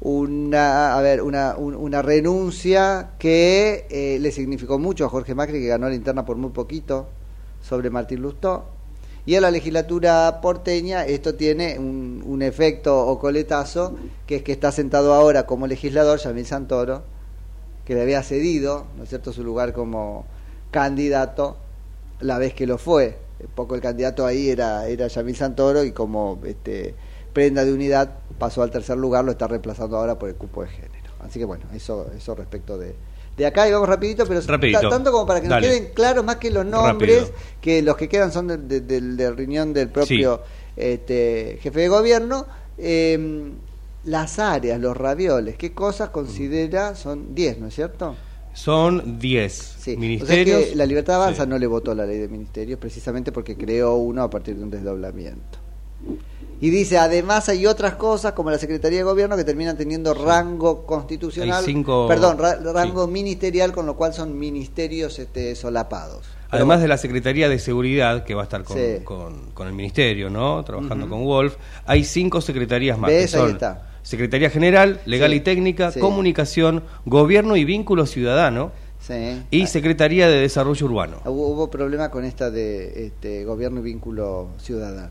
Speaker 2: una, a ver, una, un- una renuncia que eh, le significó mucho a Jorge Macri, que ganó la interna por muy poquito sobre Martín Lustó. Y a la legislatura porteña esto tiene un, un efecto o coletazo, que es que está sentado ahora como legislador Yamil Santoro, que le había cedido, ¿no es cierto?, su lugar como candidato la vez que lo fue. Un poco el candidato ahí era, era Yamil Santoro y como este, prenda de unidad pasó al tercer lugar, lo está reemplazando ahora por el cupo de género. Así que bueno, eso, eso respecto de, de acá y vamos rapidito, pero
Speaker 3: Rapidito.
Speaker 2: ta- tanto como para que
Speaker 3: Dale.
Speaker 2: nos queden claros más que los nombres,
Speaker 3: Rápido.
Speaker 2: que los que quedan son del, del- del- del riñón del propio este, jefe de gobierno. eh, las áreas, los ravioles, ¿qué cosas considera? Son 10, ¿no es cierto?
Speaker 3: Son 10
Speaker 2: Sí. O sea
Speaker 3: ministerios.
Speaker 2: que la Libertad Avanza no le votó la ley de ministerios precisamente porque creó uno a partir de un desdoblamiento. Y dice, además hay otras cosas como la Secretaría de Gobierno que terminan teniendo rango constitucional,
Speaker 3: cinco-
Speaker 2: perdón, ra- rango ministerial, con lo cual son ministerios este, solapados.
Speaker 3: Además de la Secretaría de Seguridad, que va a estar con,
Speaker 2: Sí.
Speaker 3: con- con el Ministerio, ¿no? Trabajando con Wolf, hay cinco secretarías más.
Speaker 2: ¿Ves?
Speaker 3: que
Speaker 2: Ahí está.
Speaker 3: Secretaría General, Legal
Speaker 2: Sí.
Speaker 3: y Técnica,
Speaker 2: Sí.
Speaker 3: Comunicación, Gobierno y Vínculo Ciudadano
Speaker 2: Sí.
Speaker 3: y Secretaría de Desarrollo Urbano.
Speaker 2: Hubo, hubo problema con esta de este, gobierno y vínculo ciudadano,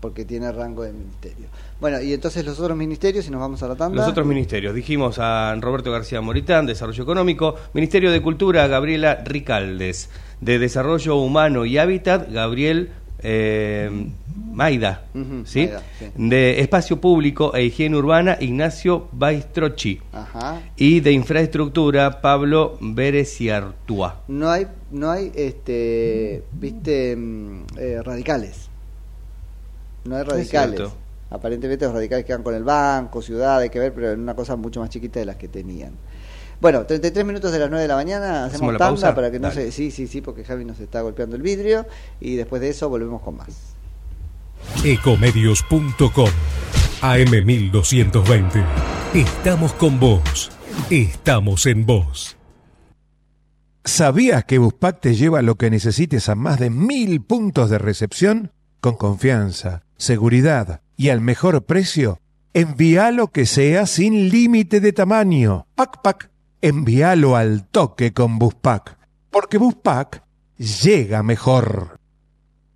Speaker 2: porque tiene rango de ministerio. Bueno, y entonces los otros ministerios, si nos vamos a la tanda.
Speaker 3: Los otros ministerios, dijimos a Roberto García Moritán, Desarrollo Económico, Ministerio de Cultura, Gabriela Ricaldes, de Desarrollo Humano y Hábitat, Gabriel eh, Maida, ¿sí?
Speaker 2: Maida, sí.
Speaker 3: de Espacio Público e Higiene Urbana, Ignacio Baistrochi,
Speaker 2: Ajá.
Speaker 3: y de Infraestructura, Pablo Bereciartúa.
Speaker 2: No hay, no hay, este, viste, mm, eh, radicales. No hay radicales. Aparentemente los radicales quedan con el banco, ciudad, hay que ver, pero en una cosa mucho más chiquita de las que tenían. Bueno, 33 minutos de las 9 de la mañana, hacemos
Speaker 3: ¿Hacemos la
Speaker 2: tanda
Speaker 3: pausa?
Speaker 2: para que no
Speaker 3: Dale.
Speaker 2: se... Sí, sí, sí, porque Javi nos está golpeando el vidrio y después de eso volvemos con más.
Speaker 5: Ecomedios.com AM1220. Estamos con vos. Estamos en vos.
Speaker 6: ¿Sabías que Buspack te lleva lo que necesites a más de mil puntos de recepción? Con confianza, seguridad y al mejor precio. Envía lo que sea sin límite de tamaño. Pac Pac, envíalo al toque con Buspack. Porque Buspack llega mejor.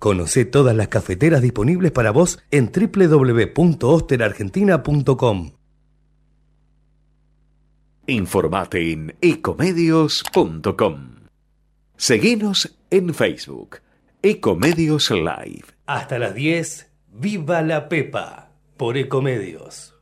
Speaker 7: Conoce todas las cafeteras disponibles para vos en www.osterargentina.com.
Speaker 8: Informate en ecomedios.com. Seguinos en Facebook, Ecomedios Live.
Speaker 7: Hasta las 10, Viva la Pepa, por Ecomedios.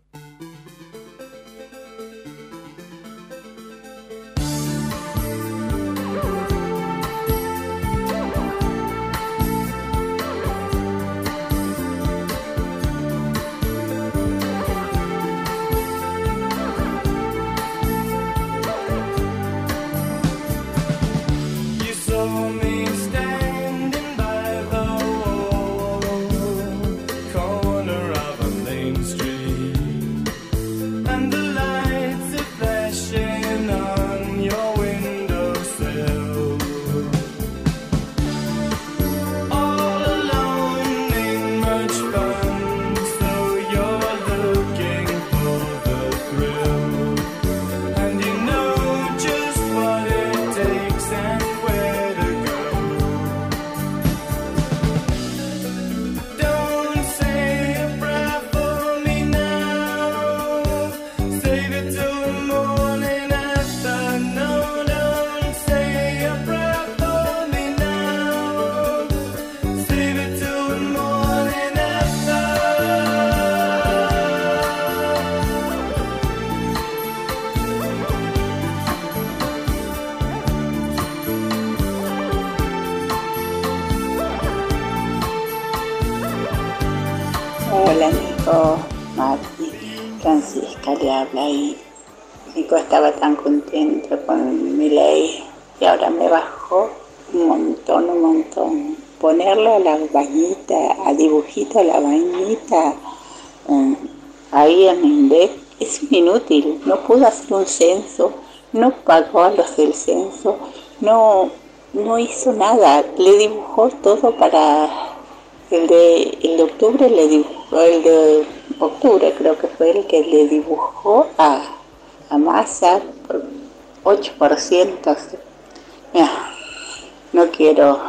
Speaker 9: No
Speaker 10: pudo hacer un censo, no pagó a los del censo, no, no hizo nada, le dibujó todo para el de, el de octubre le dibujó, el de octubre creo que fue el que le dibujó a, a Massa por 8%. Mira, no quiero,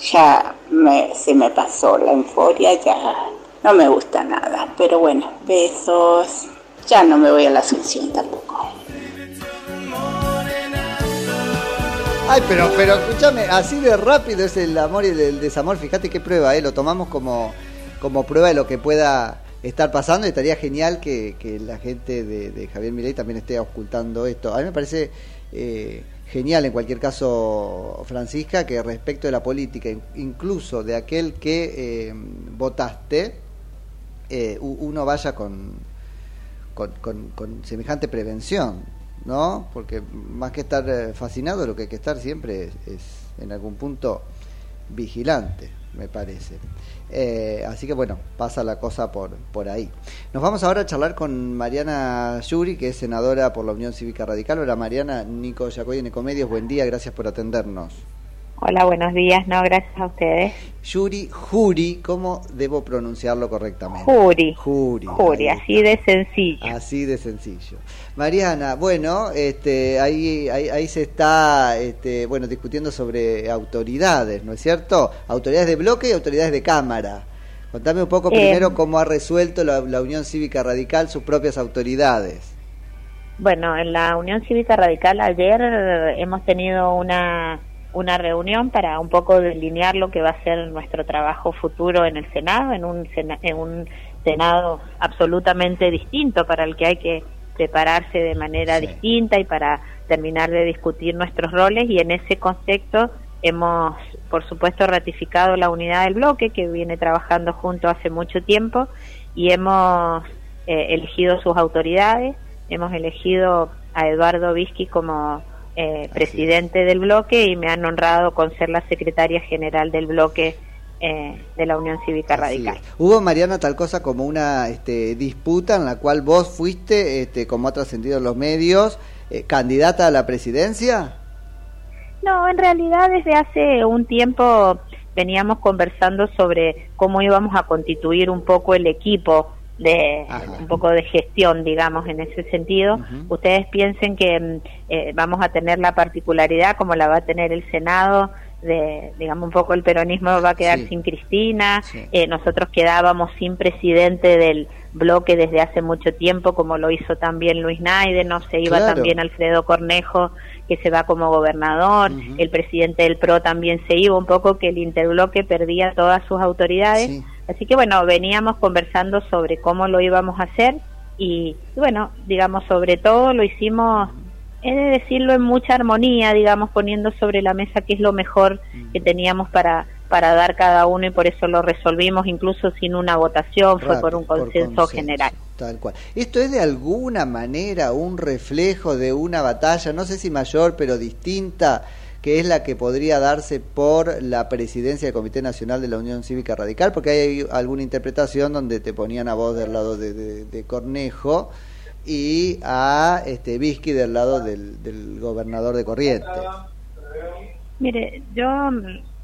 Speaker 10: ya me, se me pasó la euforia, ya no me gusta nada. Pero bueno, besos. Ya no me voy a la Asunción tampoco.
Speaker 2: Ay, pero, pero escúchame, así de rápido es el amor y el desamor. Fíjate qué prueba, ¿eh? Lo tomamos como, como prueba de lo que pueda estar pasando y estaría genial que, que la gente de, Javier Milei también esté ocultando esto. A mí me parece eh, genial en cualquier caso, Francisca, que respecto de la política, in- incluso de aquel que eh, votaste, eh, uno vaya con, con, con- con semejante prevención, ¿no? Porque más que estar eh, fascinado, lo que hay que estar siempre es, es, en algún punto vigilante, me parece. Eh, así que bueno, pasa la cosa por, por ahí. Nos vamos ahora a charlar con Mariana Yuri, que es senadora por la Unión Cívica Radical. Hola Mariana, Nico Yacoy en Ecomedios, buen día, gracias por atendernos.
Speaker 10: Hola, buenos días. No, gracias a ustedes.
Speaker 2: Yuri Juri, ¿cómo debo pronunciarlo correctamente?
Speaker 10: Juri.
Speaker 2: Juri.
Speaker 10: Juri, así de sencillo.
Speaker 2: Así de sencillo. Mariana, bueno, este, ahí, ahí, ahí se está, este, bueno, discutiendo sobre autoridades, ¿no es cierto? Autoridades de bloque y autoridades de cámara. Contame un poco
Speaker 10: Eh,
Speaker 2: primero cómo ha resuelto la, la Unión Cívica Radical sus propias autoridades.
Speaker 10: Bueno, en la Unión Cívica Radical ayer hemos tenido una, una reunión para un poco delinear lo que va a ser nuestro trabajo futuro en el Senado, en un, sena- en un Senado absolutamente distinto para el que hay que prepararse de manera distinta y para terminar de discutir nuestros roles. Y en ese contexto hemos, por supuesto, ratificado la unidad del bloque que viene trabajando junto hace mucho tiempo y hemos eh, elegido sus autoridades, hemos elegido a Eduardo Vizqui como eh, presidente del bloque y me han honrado con ser la secretaria general del bloque eh, de la Unión Cívica
Speaker 2: Así
Speaker 10: Radical.
Speaker 2: es. Hubo, Mariana, tal cosa como una este, disputa en la cual vos fuiste, este, como ha trascendido en los medios, eh, candidata a la presidencia.
Speaker 10: No, en realidad desde hace un tiempo veníamos conversando sobre cómo íbamos a constituir un poco el equipo de un poco de gestión, digamos, en ese sentido. Ustedes piensen que mm, eh, vamos a tener la particularidad, como la va a tener el Senado, de, digamos, un poco el peronismo va a quedar sin Cristina, eh, nosotros quedábamos sin presidente del bloque desde hace mucho tiempo, como lo hizo también Luis Naide, no se iba
Speaker 11: Claro.
Speaker 10: también Alfredo Cornejo, que se va como gobernador, el presidente del PRO también se iba, un poco que el interbloque perdía todas sus autoridades. Así que bueno, veníamos conversando sobre cómo lo íbamos a hacer y, y bueno, digamos, sobre todo lo hicimos, he de decirlo, en mucha armonía, digamos, poniendo sobre la mesa qué es lo mejor que teníamos para para dar cada uno y por eso lo resolvimos incluso sin una votación, fue por un
Speaker 2: por
Speaker 10: consenso
Speaker 2: consenso.
Speaker 10: general.
Speaker 2: Tal cual. Esto es de alguna manera un reflejo de una batalla, no sé si mayor, pero distinta, que es la que podría darse por la presidencia del Comité Nacional de la Unión Cívica Radical, porque hay alguna interpretación donde te ponían a vos del lado de, de- de Cornejo y a este Vizqui del lado del, del gobernador de Corrientes.
Speaker 10: Mire, yo,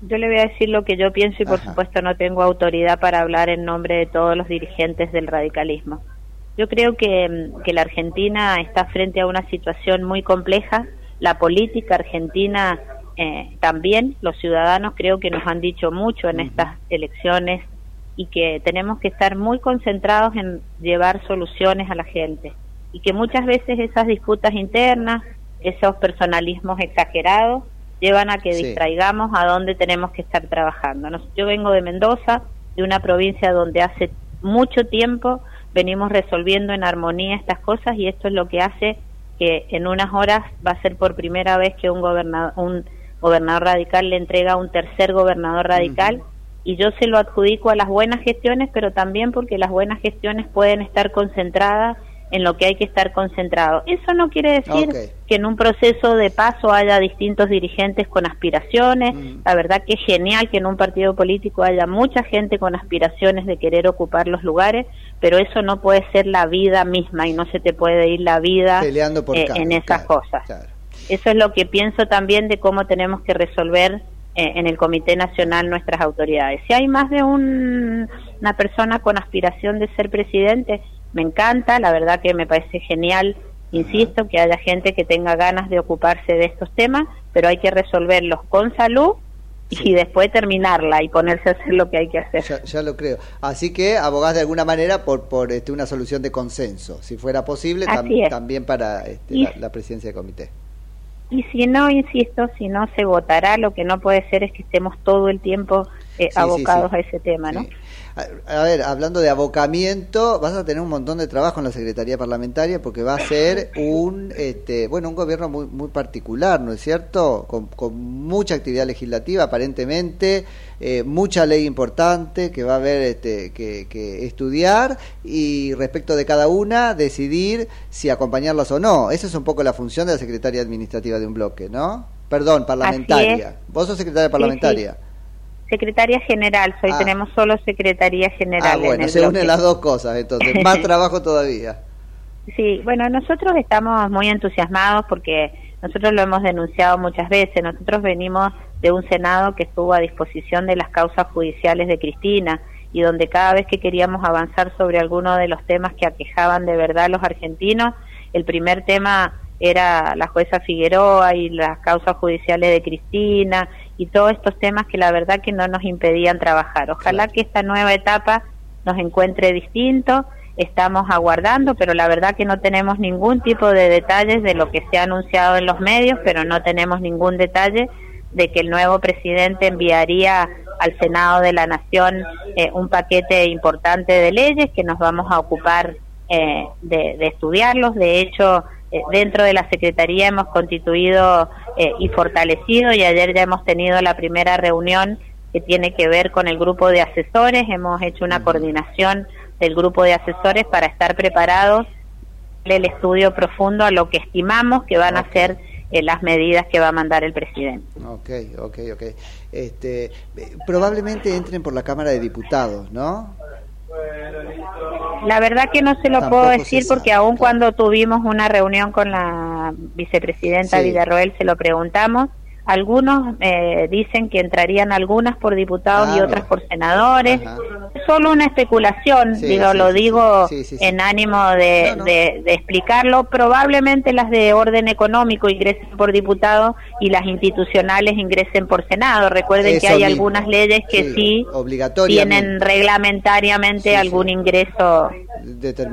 Speaker 10: yo le voy a decir lo que yo pienso y por supuesto no tengo autoridad para hablar en nombre de todos los dirigentes del radicalismo. Yo creo que, que la Argentina está frente a una situación muy compleja. La política argentina eh, también, los ciudadanos creo que nos han dicho mucho en estas elecciones y que tenemos que estar muy concentrados en llevar soluciones a la gente y que muchas veces esas disputas internas, esos personalismos exagerados, llevan a que
Speaker 11: Sí.
Speaker 10: distraigamos a dónde tenemos que estar trabajando. Yo vengo de Mendoza, de una provincia donde hace mucho tiempo venimos resolviendo en armonía estas cosas y esto es lo que hace que en unas horas va a ser por primera vez que un gobernador, un gobernador radical le entrega a un tercer gobernador radical. Y yo se lo adjudico a las buenas gestiones, pero también porque las buenas gestiones pueden estar concentradas en lo que hay que estar concentrado. Eso no quiere decir que en un proceso de paso haya distintos dirigentes con aspiraciones. La verdad que es genial que en un partido político haya mucha gente con aspiraciones de querer ocupar los lugares, pero eso no puede ser la vida misma y no se te puede ir la vida
Speaker 2: Peleando por
Speaker 10: eh, en esas
Speaker 2: claro,
Speaker 10: cosas. Eso es lo que pienso también de cómo tenemos que resolver eh, en el Comité Nacional nuestras autoridades. Si hay más de un- una persona con aspiración de ser presidente, me encanta, la verdad que me parece genial, insisto, que haya gente que tenga ganas de ocuparse de estos temas, pero hay que resolverlos con salud y después terminarla y ponerse a hacer lo que hay que hacer.
Speaker 2: Ya, ya lo creo. Así que abogás de alguna manera por, por este, una solución de consenso, si fuera posible, tam- también para este,
Speaker 10: Y-
Speaker 2: la, la presidencia del comité.
Speaker 10: Y si no, insisto, si no se votará, lo que no puede ser es que estemos todo el tiempo eh,
Speaker 2: sí,
Speaker 10: abocados
Speaker 2: sí.
Speaker 10: a ese tema, ¿no?
Speaker 2: A, a ver, hablando de abocamiento, vas a tener un montón de trabajo en la Secretaría Parlamentaria porque va a ser un, este, bueno, un gobierno muy, muy particular, ¿no es cierto? Con, con mucha actividad legislativa, aparentemente, eh, mucha ley importante que va a haber este, que, que estudiar y respecto de cada una decidir si acompañarlas o no. Esa es un poco la función de la Secretaría Administrativa de un bloque, ¿no? Perdón, parlamentaria. Vos sos secretaria
Speaker 10: Sí,
Speaker 2: parlamentaria.
Speaker 10: Secretaria General, soy,
Speaker 2: Ah.
Speaker 10: tenemos solo Secretaría General.
Speaker 2: Ah, bueno, se
Speaker 10: bloque.
Speaker 2: unen las dos cosas, entonces, [LAUGHS] más trabajo todavía.
Speaker 10: Sí, bueno, nosotros estamos muy entusiasmados porque nosotros lo hemos denunciado muchas veces. Nosotros venimos de un Senado que estuvo a disposición de las causas judiciales de Cristina y donde cada vez que queríamos avanzar sobre alguno de los temas que aquejaban de verdad a los argentinos, el primer tema era la jueza Figueroa y las causas judiciales de Cristina y todos estos temas que la verdad que no nos impedían trabajar. Ojalá que esta nueva etapa nos encuentre distinto. Estamos aguardando, pero la verdad que no tenemos ningún tipo de detalles de lo que se ha anunciado en los medios, pero no tenemos ningún detalle de que el nuevo presidente enviaría al Senado de la Nación eh, un paquete importante de leyes que nos vamos a ocupar eh, de, de estudiarlos. De hecho, dentro de la Secretaría hemos constituido eh, y fortalecido y ayer ya hemos tenido la primera reunión que tiene que ver con el grupo de asesores. Hemos hecho una coordinación del grupo de asesores para estar preparados el estudio profundo a lo que estimamos que van a ser eh, las medidas que va a mandar el presidente.
Speaker 2: Ok, ok, ok. Este, eh, probablemente entren por la Cámara de Diputados, ¿no?
Speaker 10: La verdad que no se lo
Speaker 2: Tampoco
Speaker 10: puedo decir porque aún cuando tuvimos una reunión con la vicepresidenta
Speaker 2: Sí.
Speaker 10: Villarroel se lo preguntamos. Algunos eh, dicen que entrarían algunas por diputados y otras por senadores.
Speaker 2: Ajá.
Speaker 10: Es solo una especulación,
Speaker 2: Sí,
Speaker 10: digo,
Speaker 2: sí,
Speaker 10: lo digo
Speaker 2: sí, sí, sí.
Speaker 10: en ánimo de, de- de explicarlo. Probablemente las de orden económico ingresen por diputado y las institucionales ingresen por senado. Recuerden que hay
Speaker 2: mismo.
Speaker 10: algunas leyes que
Speaker 2: Sí,
Speaker 10: tienen reglamentariamente algún ingreso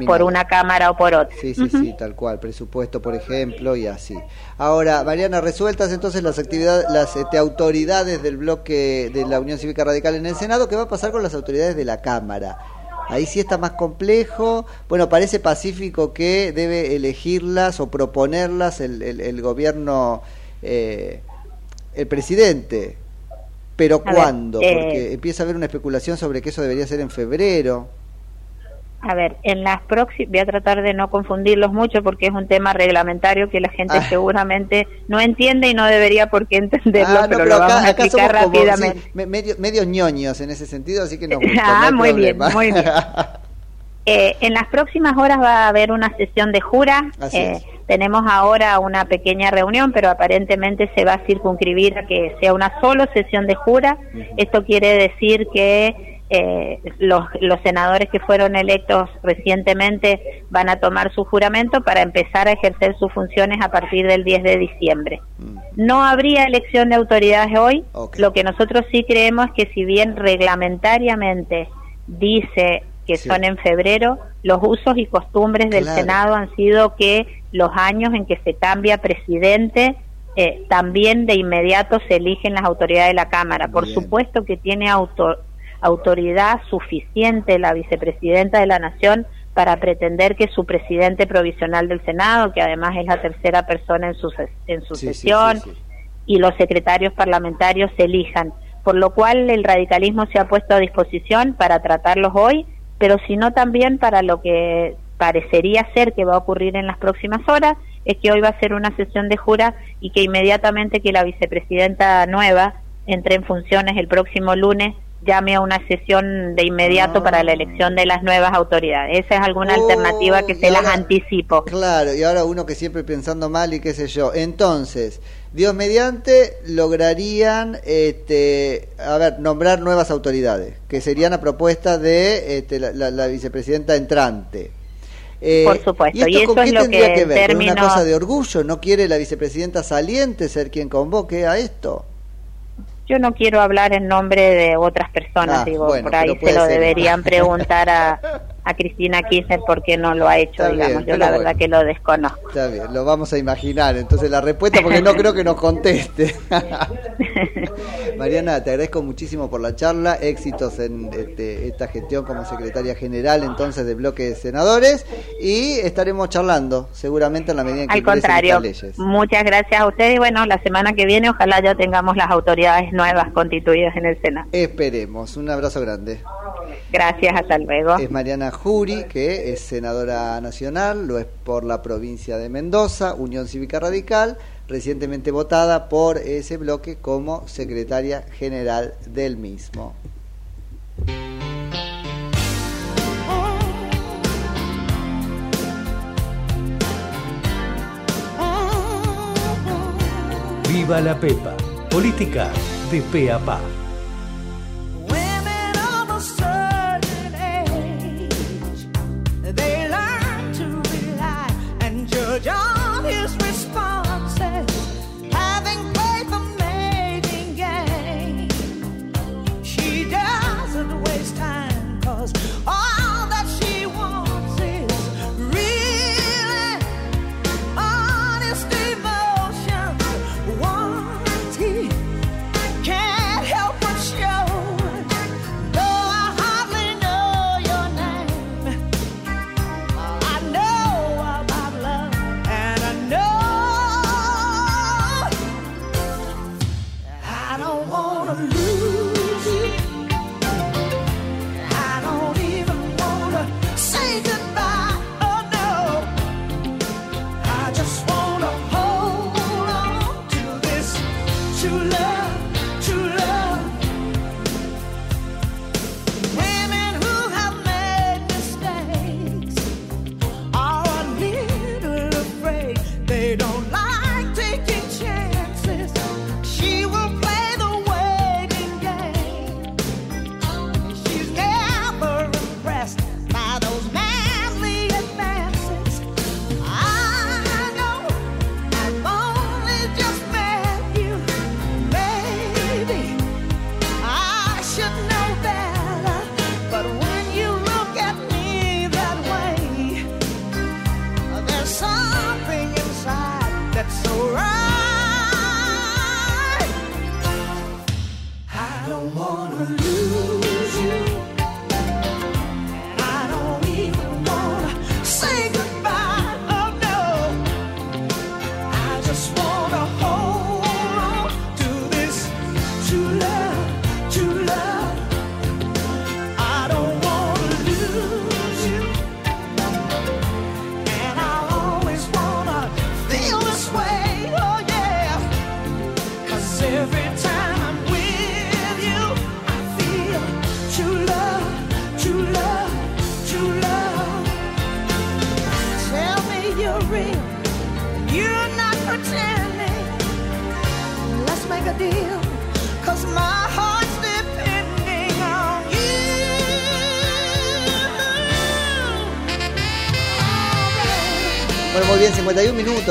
Speaker 10: por una cámara o por otra.
Speaker 2: Sí, sí, sí, tal cual, presupuesto, por ejemplo, y así. Ahora, Mariana, resueltas entonces las actividades, las este, autoridades del bloque de la Unión Cívica Radical en el Senado, ¿qué va a pasar con las autoridades de la Cámara? Ahí sí está más complejo. Bueno, parece pacífico que debe elegirlas o proponerlas el, el- el gobierno, eh, el presidente. Pero
Speaker 10: A ver,
Speaker 2: ¿cuándo?
Speaker 10: eh,
Speaker 2: Porque empieza a haber una especulación sobre que eso debería ser en febrero.
Speaker 10: A ver, en las próximas, voy a tratar de no confundirlos mucho porque es un tema reglamentario que la gente
Speaker 2: Ah.
Speaker 10: seguramente no entiende y no debería por qué entenderlo,
Speaker 2: Ah, no,
Speaker 10: pero,
Speaker 2: pero
Speaker 10: lo vamos a explicar
Speaker 2: como,
Speaker 10: rápidamente.
Speaker 2: sí, me- medio, medios ñoños en ese sentido, así que nos [LAUGHS] gusta,
Speaker 10: Ah,
Speaker 2: no
Speaker 10: muy bien, muy bien. [LAUGHS] Eh, en las próximas horas va a haber una sesión de jura. Eh, tenemos ahora una pequeña reunión, pero aparentemente se va a circunscribir a que sea una solo sesión de jura. Esto quiere decir que eh, los, los senadores que fueron electos recientemente van a tomar su juramento para empezar a ejercer sus funciones a partir del 10 de diciembre. No habría elección de autoridades hoy. Lo que nosotros sí creemos es que si bien reglamentariamente dice que son en febrero, los usos y costumbres del
Speaker 2: Claro.
Speaker 10: Senado han sido que los años en que se cambia presidente, eh, también de inmediato se eligen las autoridades de la Cámara. Por supuesto que tiene auto- autoridad suficiente la vicepresidenta de la Nación para pretender que su presidente provisional del Senado, que además es la tercera persona en su, en su
Speaker 2: sí,
Speaker 10: sesión,
Speaker 2: sí, sí.
Speaker 10: y los secretarios parlamentarios se elijan. Por lo cual el radicalismo se ha puesto a disposición para tratarlos hoy, pero sino también para lo que parecería ser que va a ocurrir en las próximas horas, es que hoy va a ser una sesión de jura y que inmediatamente que la vicepresidenta nueva entre en funciones el próximo lunes llame a una sesión de inmediato para la elección de las nuevas autoridades. Esa es alguna alternativa que
Speaker 2: Oh,
Speaker 10: se las anticipo.
Speaker 2: Claro, y ahora uno que siempre pensando mal y qué sé yo. Entonces, Dios mediante, lograrían, este, a ver, nombrar nuevas autoridades, que serían a propuesta de este, la, la- la vicepresidenta entrante. Eh,
Speaker 10: Por supuesto,
Speaker 2: ¿Y esto
Speaker 10: y eso
Speaker 2: con qué
Speaker 10: es lo
Speaker 2: tendría
Speaker 10: que
Speaker 2: ver? ¿Con una cosa de orgullo? ¿No quiere la vicepresidenta saliente ser quien convoque a esto?
Speaker 10: Yo no quiero hablar en nombre de otras personas,
Speaker 2: Ah,
Speaker 10: digo,
Speaker 2: bueno,
Speaker 10: por ahí se lo
Speaker 2: ser.
Speaker 10: deberían preguntar a, a Cristina [LAUGHS] Kirchner por qué no lo ha hecho,
Speaker 2: Está
Speaker 10: digamos.
Speaker 2: bien,
Speaker 10: Yo la
Speaker 2: bueno.
Speaker 10: verdad que lo desconozco.
Speaker 2: Está bien, lo vamos a imaginar. Entonces la respuesta, porque no creo que nos conteste. [LAUGHS] Mariana, te agradezco muchísimo por la charla. Éxitos en este, esta gestión como secretaria general entonces del bloque de senadores. Y estaremos charlando seguramente en la medida en que
Speaker 10: Al contrario,
Speaker 2: leyes.
Speaker 10: muchas gracias a ustedes y bueno, la semana que viene ojalá ya tengamos las autoridades nuevas constituidas en el Senado.
Speaker 2: Esperemos. Un abrazo grande.
Speaker 10: Gracias, hasta luego.
Speaker 2: Es Mariana Jury, que es senadora nacional, lo es por la provincia de Mendoza, Unión Cívica Radical, recientemente votada por ese bloque como secretaria general del mismo.
Speaker 12: Viva la Pepa. Política de pe pa.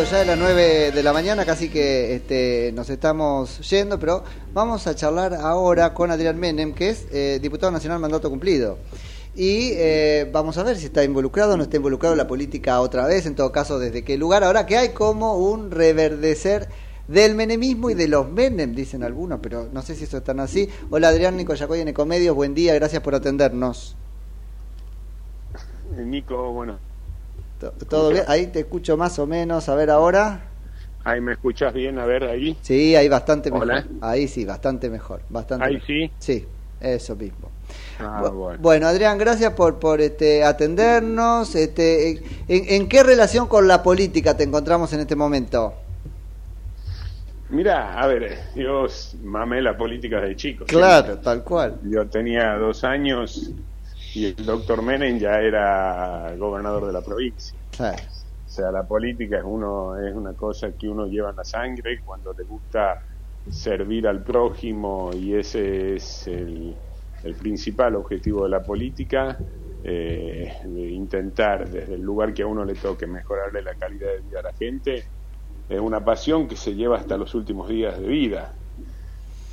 Speaker 2: Ya de las 9 de la mañana, casi que este, nos estamos yendo, pero vamos a charlar ahora con Adrián Menem, que es eh, diputado nacional mandato cumplido. Y eh, vamos a ver si está involucrado o no está involucrado la política otra vez, en todo caso, desde qué lugar. Ahora que hay como un reverdecer del menemismo y de los Menem, dicen algunos, pero no sé si eso es tan así. Hola Adrián Nico Yacoy en Ecomedios, buen día, gracias por atendernos.
Speaker 13: Nico, bueno,
Speaker 2: ¿Todo bien? Ahí te escucho más o menos, a ver ahora.
Speaker 13: ahí me escuchás bien, a ver, ahí.
Speaker 2: Sí, ahí bastante mejor.
Speaker 13: Hola.
Speaker 2: Ahí sí, bastante mejor. Bastante
Speaker 13: Ahí
Speaker 2: mejor.
Speaker 13: sí.
Speaker 2: Sí, eso mismo.
Speaker 13: Ah,
Speaker 2: Bu-
Speaker 13: bueno.
Speaker 2: Bueno, Adrián, gracias por, por este, atendernos. Este, en, en qué relación con la política te encontramos en este momento?
Speaker 13: Mira, a ver, yo mamé la política de chico.
Speaker 2: Claro, tal cual.
Speaker 13: Yo tenía dos años y el doctor Menem ya era gobernador de la provincia.
Speaker 2: Claro.
Speaker 13: O sea, la política es uno es una cosa que uno lleva en la sangre cuando le gusta servir al prójimo y ese es el, el principal objetivo de la política, eh, de intentar desde el lugar que a uno le toque mejorarle la calidad de vida a la gente. Es una pasión que se lleva hasta los últimos días de vida.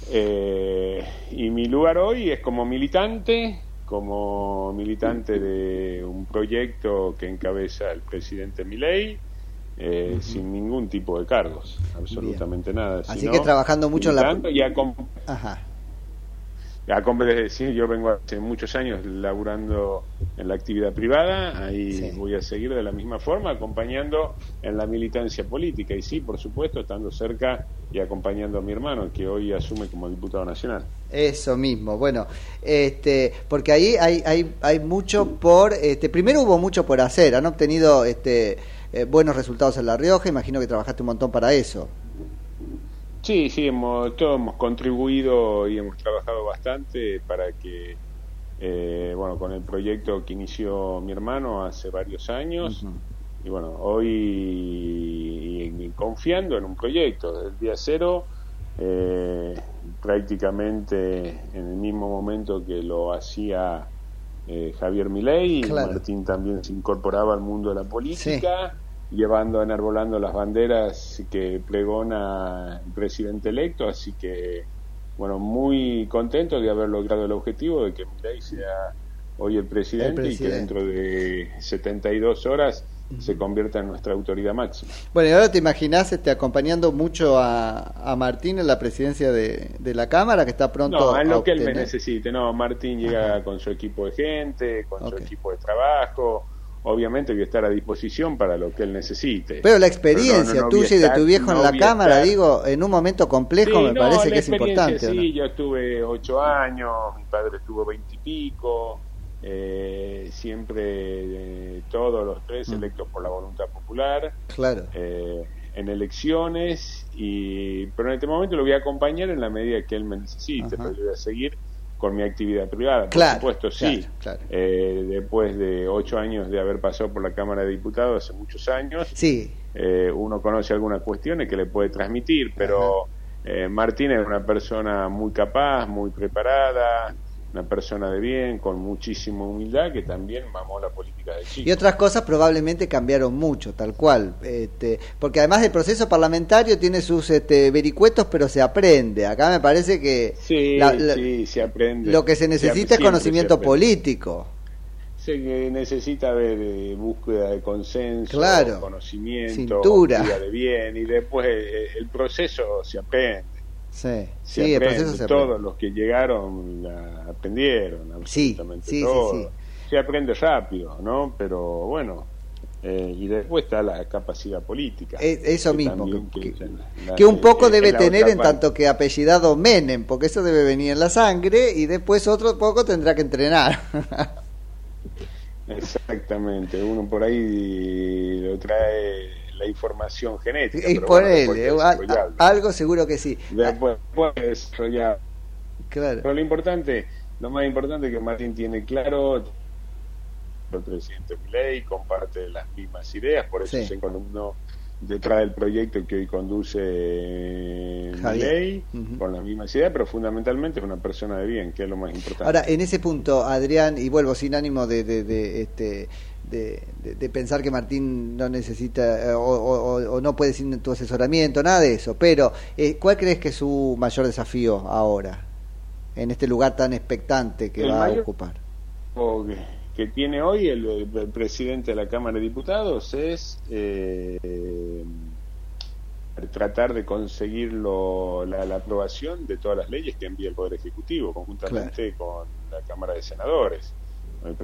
Speaker 13: Eh, y mi lugar hoy es como militante, como militante de un proyecto que encabeza el presidente Milei, eh, sin ningún tipo de cargos, absolutamente nada.
Speaker 2: Así
Speaker 13: sino
Speaker 2: que trabajando mucho en la-
Speaker 13: y acom- Sí, yo vengo hace muchos años laburando en la actividad privada, ahí voy a seguir de la misma forma, acompañando en la militancia política. Y sí, por supuesto, estando cerca y acompañando a mi hermano, que hoy asume como diputado nacional.
Speaker 2: Eso mismo, bueno, este, porque ahí hay, hay, hay mucho por, este, primero hubo mucho por hacer, han obtenido este, eh, buenos resultados en La Rioja, imagino que trabajaste un montón para eso.
Speaker 13: Sí, sí, hemos, todos hemos contribuido y hemos trabajado bastante para que, eh, bueno, con el proyecto que inició mi hermano hace varios años, y bueno, hoy y- y confiando en un proyecto desde el día cero, eh, prácticamente en el mismo momento que lo hacía eh, Javier Milei,
Speaker 2: Claro.
Speaker 13: Martín también se incorporaba al mundo de la política, llevando, enarbolando las banderas que pregona el presidente electo, así que, bueno, muy contento de haber logrado el objetivo de que Milei sea hoy el presidente,
Speaker 2: El
Speaker 13: y que dentro de 72 horas se convierta en nuestra autoridad máxima.
Speaker 2: Bueno, y ahora te imaginás este, acompañando mucho a, a Martín en la presidencia de, de la Cámara, que está pronto
Speaker 13: No, en
Speaker 2: a
Speaker 13: lo que él me necesite. No, Martín llega con su equipo de gente, con su equipo de trabajo. Obviamente voy a estar a disposición para lo que él necesite.
Speaker 2: Pero la
Speaker 13: Pero no,
Speaker 2: experiencia
Speaker 13: no, no
Speaker 2: tuya y de tu viejo en la Cámara,
Speaker 13: estar-
Speaker 2: digo, en un momento complejo
Speaker 13: Sí,
Speaker 2: me parece que es importante.
Speaker 13: Sí, yo estuve ocho años, mi padre estuvo veintipico, eh, siempre eh, todos los tres electos por la voluntad popular.
Speaker 2: Claro.
Speaker 13: eh, en elecciones y pero en este momento lo voy a acompañar en la medida que él me necesite, pero yo voy a seguir con mi actividad privada. Por
Speaker 2: Claro,
Speaker 13: supuesto, sí.
Speaker 2: claro, claro.
Speaker 13: Eh, después de ocho años de haber pasado por la Cámara de Diputados, hace muchos años,
Speaker 2: Sí,
Speaker 13: eh, uno conoce algunas cuestiones que le puede transmitir, pero eh, Martín es una persona muy capaz, muy preparada, una persona de bien, con muchísima humildad, que también mamó la política de chico.
Speaker 2: Y otras cosas probablemente cambiaron mucho, tal cual. Este, porque además del proceso parlamentario tiene sus este, vericuetos, pero se aprende. Acá me parece que
Speaker 13: Sí,
Speaker 2: la- la-
Speaker 13: sí, se aprende.
Speaker 2: lo que se necesita es conocimiento político.
Speaker 13: Se que necesita ver eh, búsqueda de consenso,
Speaker 2: Claro.
Speaker 13: conocimiento,
Speaker 2: Cintura.
Speaker 13: de bien, y después eh, el proceso se aprende.
Speaker 2: Sí, sí, el
Speaker 13: aprende.
Speaker 2: proceso se aprende.
Speaker 13: Todos los que llegaron la aprendieron, absolutamente
Speaker 2: sí, sí,
Speaker 13: todo.
Speaker 2: sí.
Speaker 13: Se aprende rápido, ¿no? Pero bueno, eh, y después está la capacidad política.
Speaker 2: Eso
Speaker 13: que
Speaker 2: mismo, que-
Speaker 13: es la-
Speaker 2: Que un poco debe tener en tanto que apellidado Menem, porque eso debe venir en la sangre y después otro poco tendrá que entrenar. [LAUGHS]
Speaker 13: Exactamente, uno por ahí lo trae la información genética.
Speaker 2: Y por
Speaker 13: bueno,
Speaker 2: él, a- algo seguro que sí.
Speaker 13: Después, después es desarrollable.
Speaker 2: Claro.
Speaker 13: Pero lo importante, lo más importante es que Martín tiene claro el presidente Milei comparte las mismas ideas, por eso
Speaker 2: Sí.
Speaker 13: se columnó detrás del proyecto que hoy conduce eh. Milei, con las mismas ideas, pero fundamentalmente es una persona de bien, que es lo más importante.
Speaker 2: Ahora, en ese punto, Adrián, y vuelvo sin ánimo de, de, de, este, de, de- de pensar que Martín no necesita eh, o, o- o no puede sin tu asesoramiento, nada de eso, pero eh, ¿cuál crees que es su mayor desafío ahora, en este lugar tan expectante que
Speaker 13: El
Speaker 2: va a ocupar?
Speaker 13: o que, que tiene hoy el, el presidente de la Cámara de Diputados es eh, tratar de conseguir lo- la, la aprobación de todas las leyes que envía el Poder Ejecutivo, conjuntamente con la Cámara de Senadores. El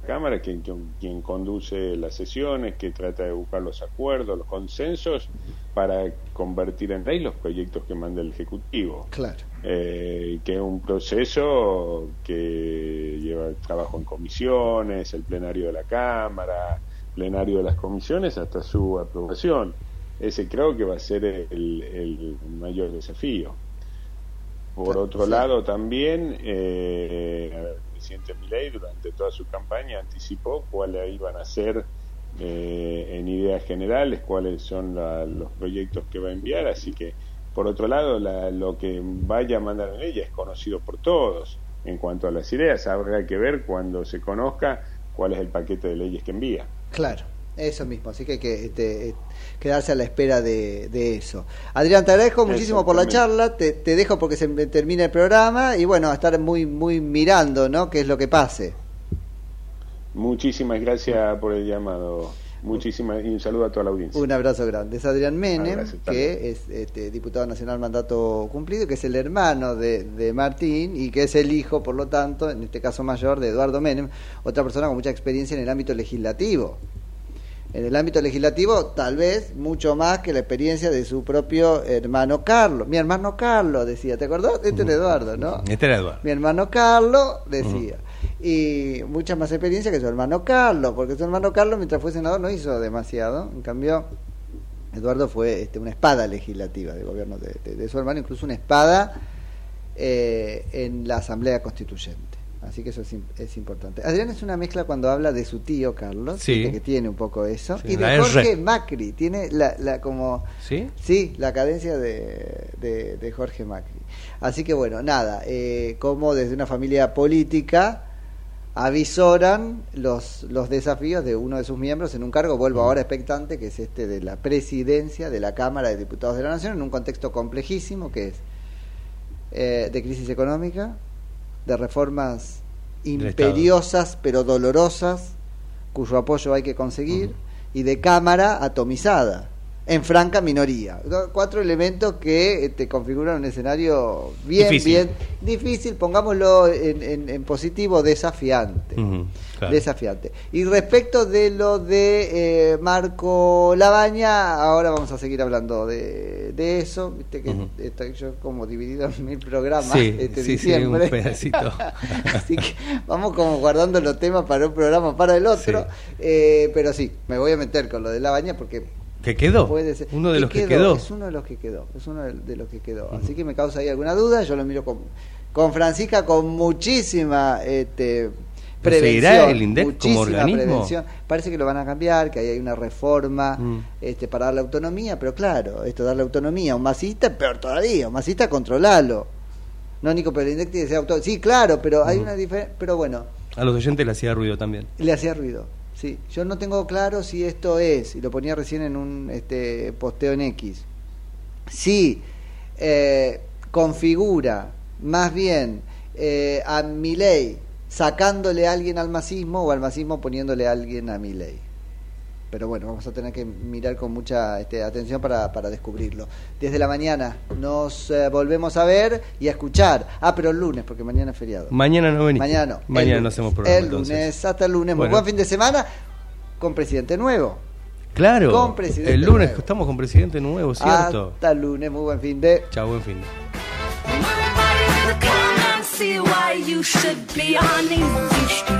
Speaker 13: Cámara, quien, quien, quien conduce las sesiones, que trata de buscar los acuerdos, los consensos, para convertir en ley los proyectos que manda el Ejecutivo
Speaker 2: Claro.
Speaker 13: eh, que es un proceso que lleva trabajo en comisiones, el plenario de la Cámara, plenario de las comisiones hasta su aprobación. Ese creo que va a ser el, el mayor desafío. Por otro
Speaker 14: Sí.
Speaker 13: lado, también eh, el presidente Milei durante toda su campaña anticipó cuáles iban a ser eh, en ideas generales, cuáles son la- los proyectos que va a enviar, así que por otro lado, la- lo que vaya a mandar en ella es conocido por todos. En cuanto a las ideas, habrá que ver cuando se conozca cuál es el paquete de leyes que envía.
Speaker 2: Claro, eso mismo, así que hay que este, eh, quedarse a la espera de, de eso. Adrián, te agradezco muchísimo por la charla, te, te dejo porque se me termina el programa y bueno, a estar muy, muy mirando, ¿no? ¿Qué es lo que pase?
Speaker 13: Muchísimas gracias por el llamado. Muchísimas y un saludo a toda la audiencia.
Speaker 2: Un abrazo grande. Es Adrián Menem,
Speaker 13: Abrazo,
Speaker 2: que es este, diputado nacional mandato cumplido, que es el hermano de, de Martín y que es el hijo, por lo tanto, en este caso mayor, de Eduardo Menem, otra persona con mucha experiencia en el ámbito legislativo. En el ámbito legislativo, tal vez mucho más que la experiencia de su propio hermano Carlos. Mi hermano Carlos decía, ¿te acordás? Este era Eduardo, ¿no?
Speaker 3: Este era Eduardo.
Speaker 2: Mi hermano Carlos decía. Y mucha más experiencia que su hermano Carlos, porque su hermano Carlos, mientras fue senador, no hizo demasiado. En cambio, Eduardo fue este, una espada legislativa del gobierno de, de- de su hermano, incluso una espada eh, en la Asamblea Constituyente. Así que eso es, im- es importante. Adrián es una mezcla cuando habla de su tío Carlos,
Speaker 3: Sí.
Speaker 2: que tiene un poco eso,
Speaker 3: Sí,
Speaker 2: y de
Speaker 3: R.
Speaker 2: Jorge Macri, tiene la, la como
Speaker 3: ¿Sí?
Speaker 2: Sí, la cadencia de, de, de Jorge Macri. Así que bueno, nada, eh, como desde una familia política avisoran los, los desafíos de uno de sus miembros en un cargo, vuelvo ahora expectante, que es este de la presidencia de la Cámara de Diputados de la Nación, en un contexto complejísimo que es eh, de crisis económica, de reformas imperiosas pero dolorosas, cuyo apoyo hay que conseguir, y de Cámara atomizada, en franca minoría. Cuatro elementos que eh, te configuran un escenario bien,
Speaker 3: Difícil.
Speaker 2: bien difícil, pongámoslo en, en- en positivo, desafiante.
Speaker 3: Claro.
Speaker 2: Desafiante. Y respecto de lo de eh, Marco Labaña, ahora vamos a seguir hablando de, de eso. Viste que estoy yo como dividido en mil programas
Speaker 3: Sí,
Speaker 2: este
Speaker 3: sí, sí,
Speaker 2: diciembre.
Speaker 3: un pedacito. [LAUGHS]
Speaker 2: Así que vamos como guardando los temas para un programa para el otro. Eh, pero sí, me voy a meter con lo de Labaña porque
Speaker 3: ¿Que quedó?
Speaker 2: Puede ser.
Speaker 3: Uno de
Speaker 2: ¿Qué
Speaker 3: los que quedó.
Speaker 2: Es uno de los que quedó. Es uno de, de los que quedó. Así que me causa ahí alguna duda. Yo lo miro con, con Francisca con muchísima este, prevención.
Speaker 3: el INDEC como organismo?
Speaker 2: prevención. Parece que lo van a cambiar, que ahí hay una reforma
Speaker 3: Mm.
Speaker 2: este, para darle autonomía. Pero claro, esto darle autonomía a un masista, peor todavía. Un masista, controlalo. No, Nico, pero el INDEC tiene que ser autónomo. Sí, claro, pero hay una diferencia. Pero bueno,
Speaker 3: A los oyentes le hacía ruido también.
Speaker 2: le hacía ruido. Sí, yo no tengo claro si esto es, y lo ponía recién en un este, posteo en X, si eh, configura más bien eh, a mi ley sacándole a alguien al masismo o al masismo poniéndole a alguien a mi ley. Pero bueno, vamos a tener que mirar con mucha este, atención para, para descubrirlo. Desde la mañana nos eh, volvemos a ver y a escuchar. Ah, pero el lunes, porque mañana es feriado.
Speaker 3: Mañana no venís.
Speaker 2: Mañana no.
Speaker 3: Mañana
Speaker 2: El
Speaker 3: no
Speaker 2: lunes.
Speaker 3: hacemos programa.
Speaker 2: El
Speaker 3: entonces.
Speaker 2: lunes, hasta el lunes. Muy
Speaker 3: Bueno.
Speaker 2: buen fin de semana con presidente nuevo.
Speaker 3: Claro.
Speaker 2: Con presidente
Speaker 3: el lunes
Speaker 2: nuevo.
Speaker 3: estamos con presidente nuevo, ¿cierto?
Speaker 2: Hasta el lunes. Muy buen fin de.
Speaker 3: Chao, buen fin.
Speaker 1: Come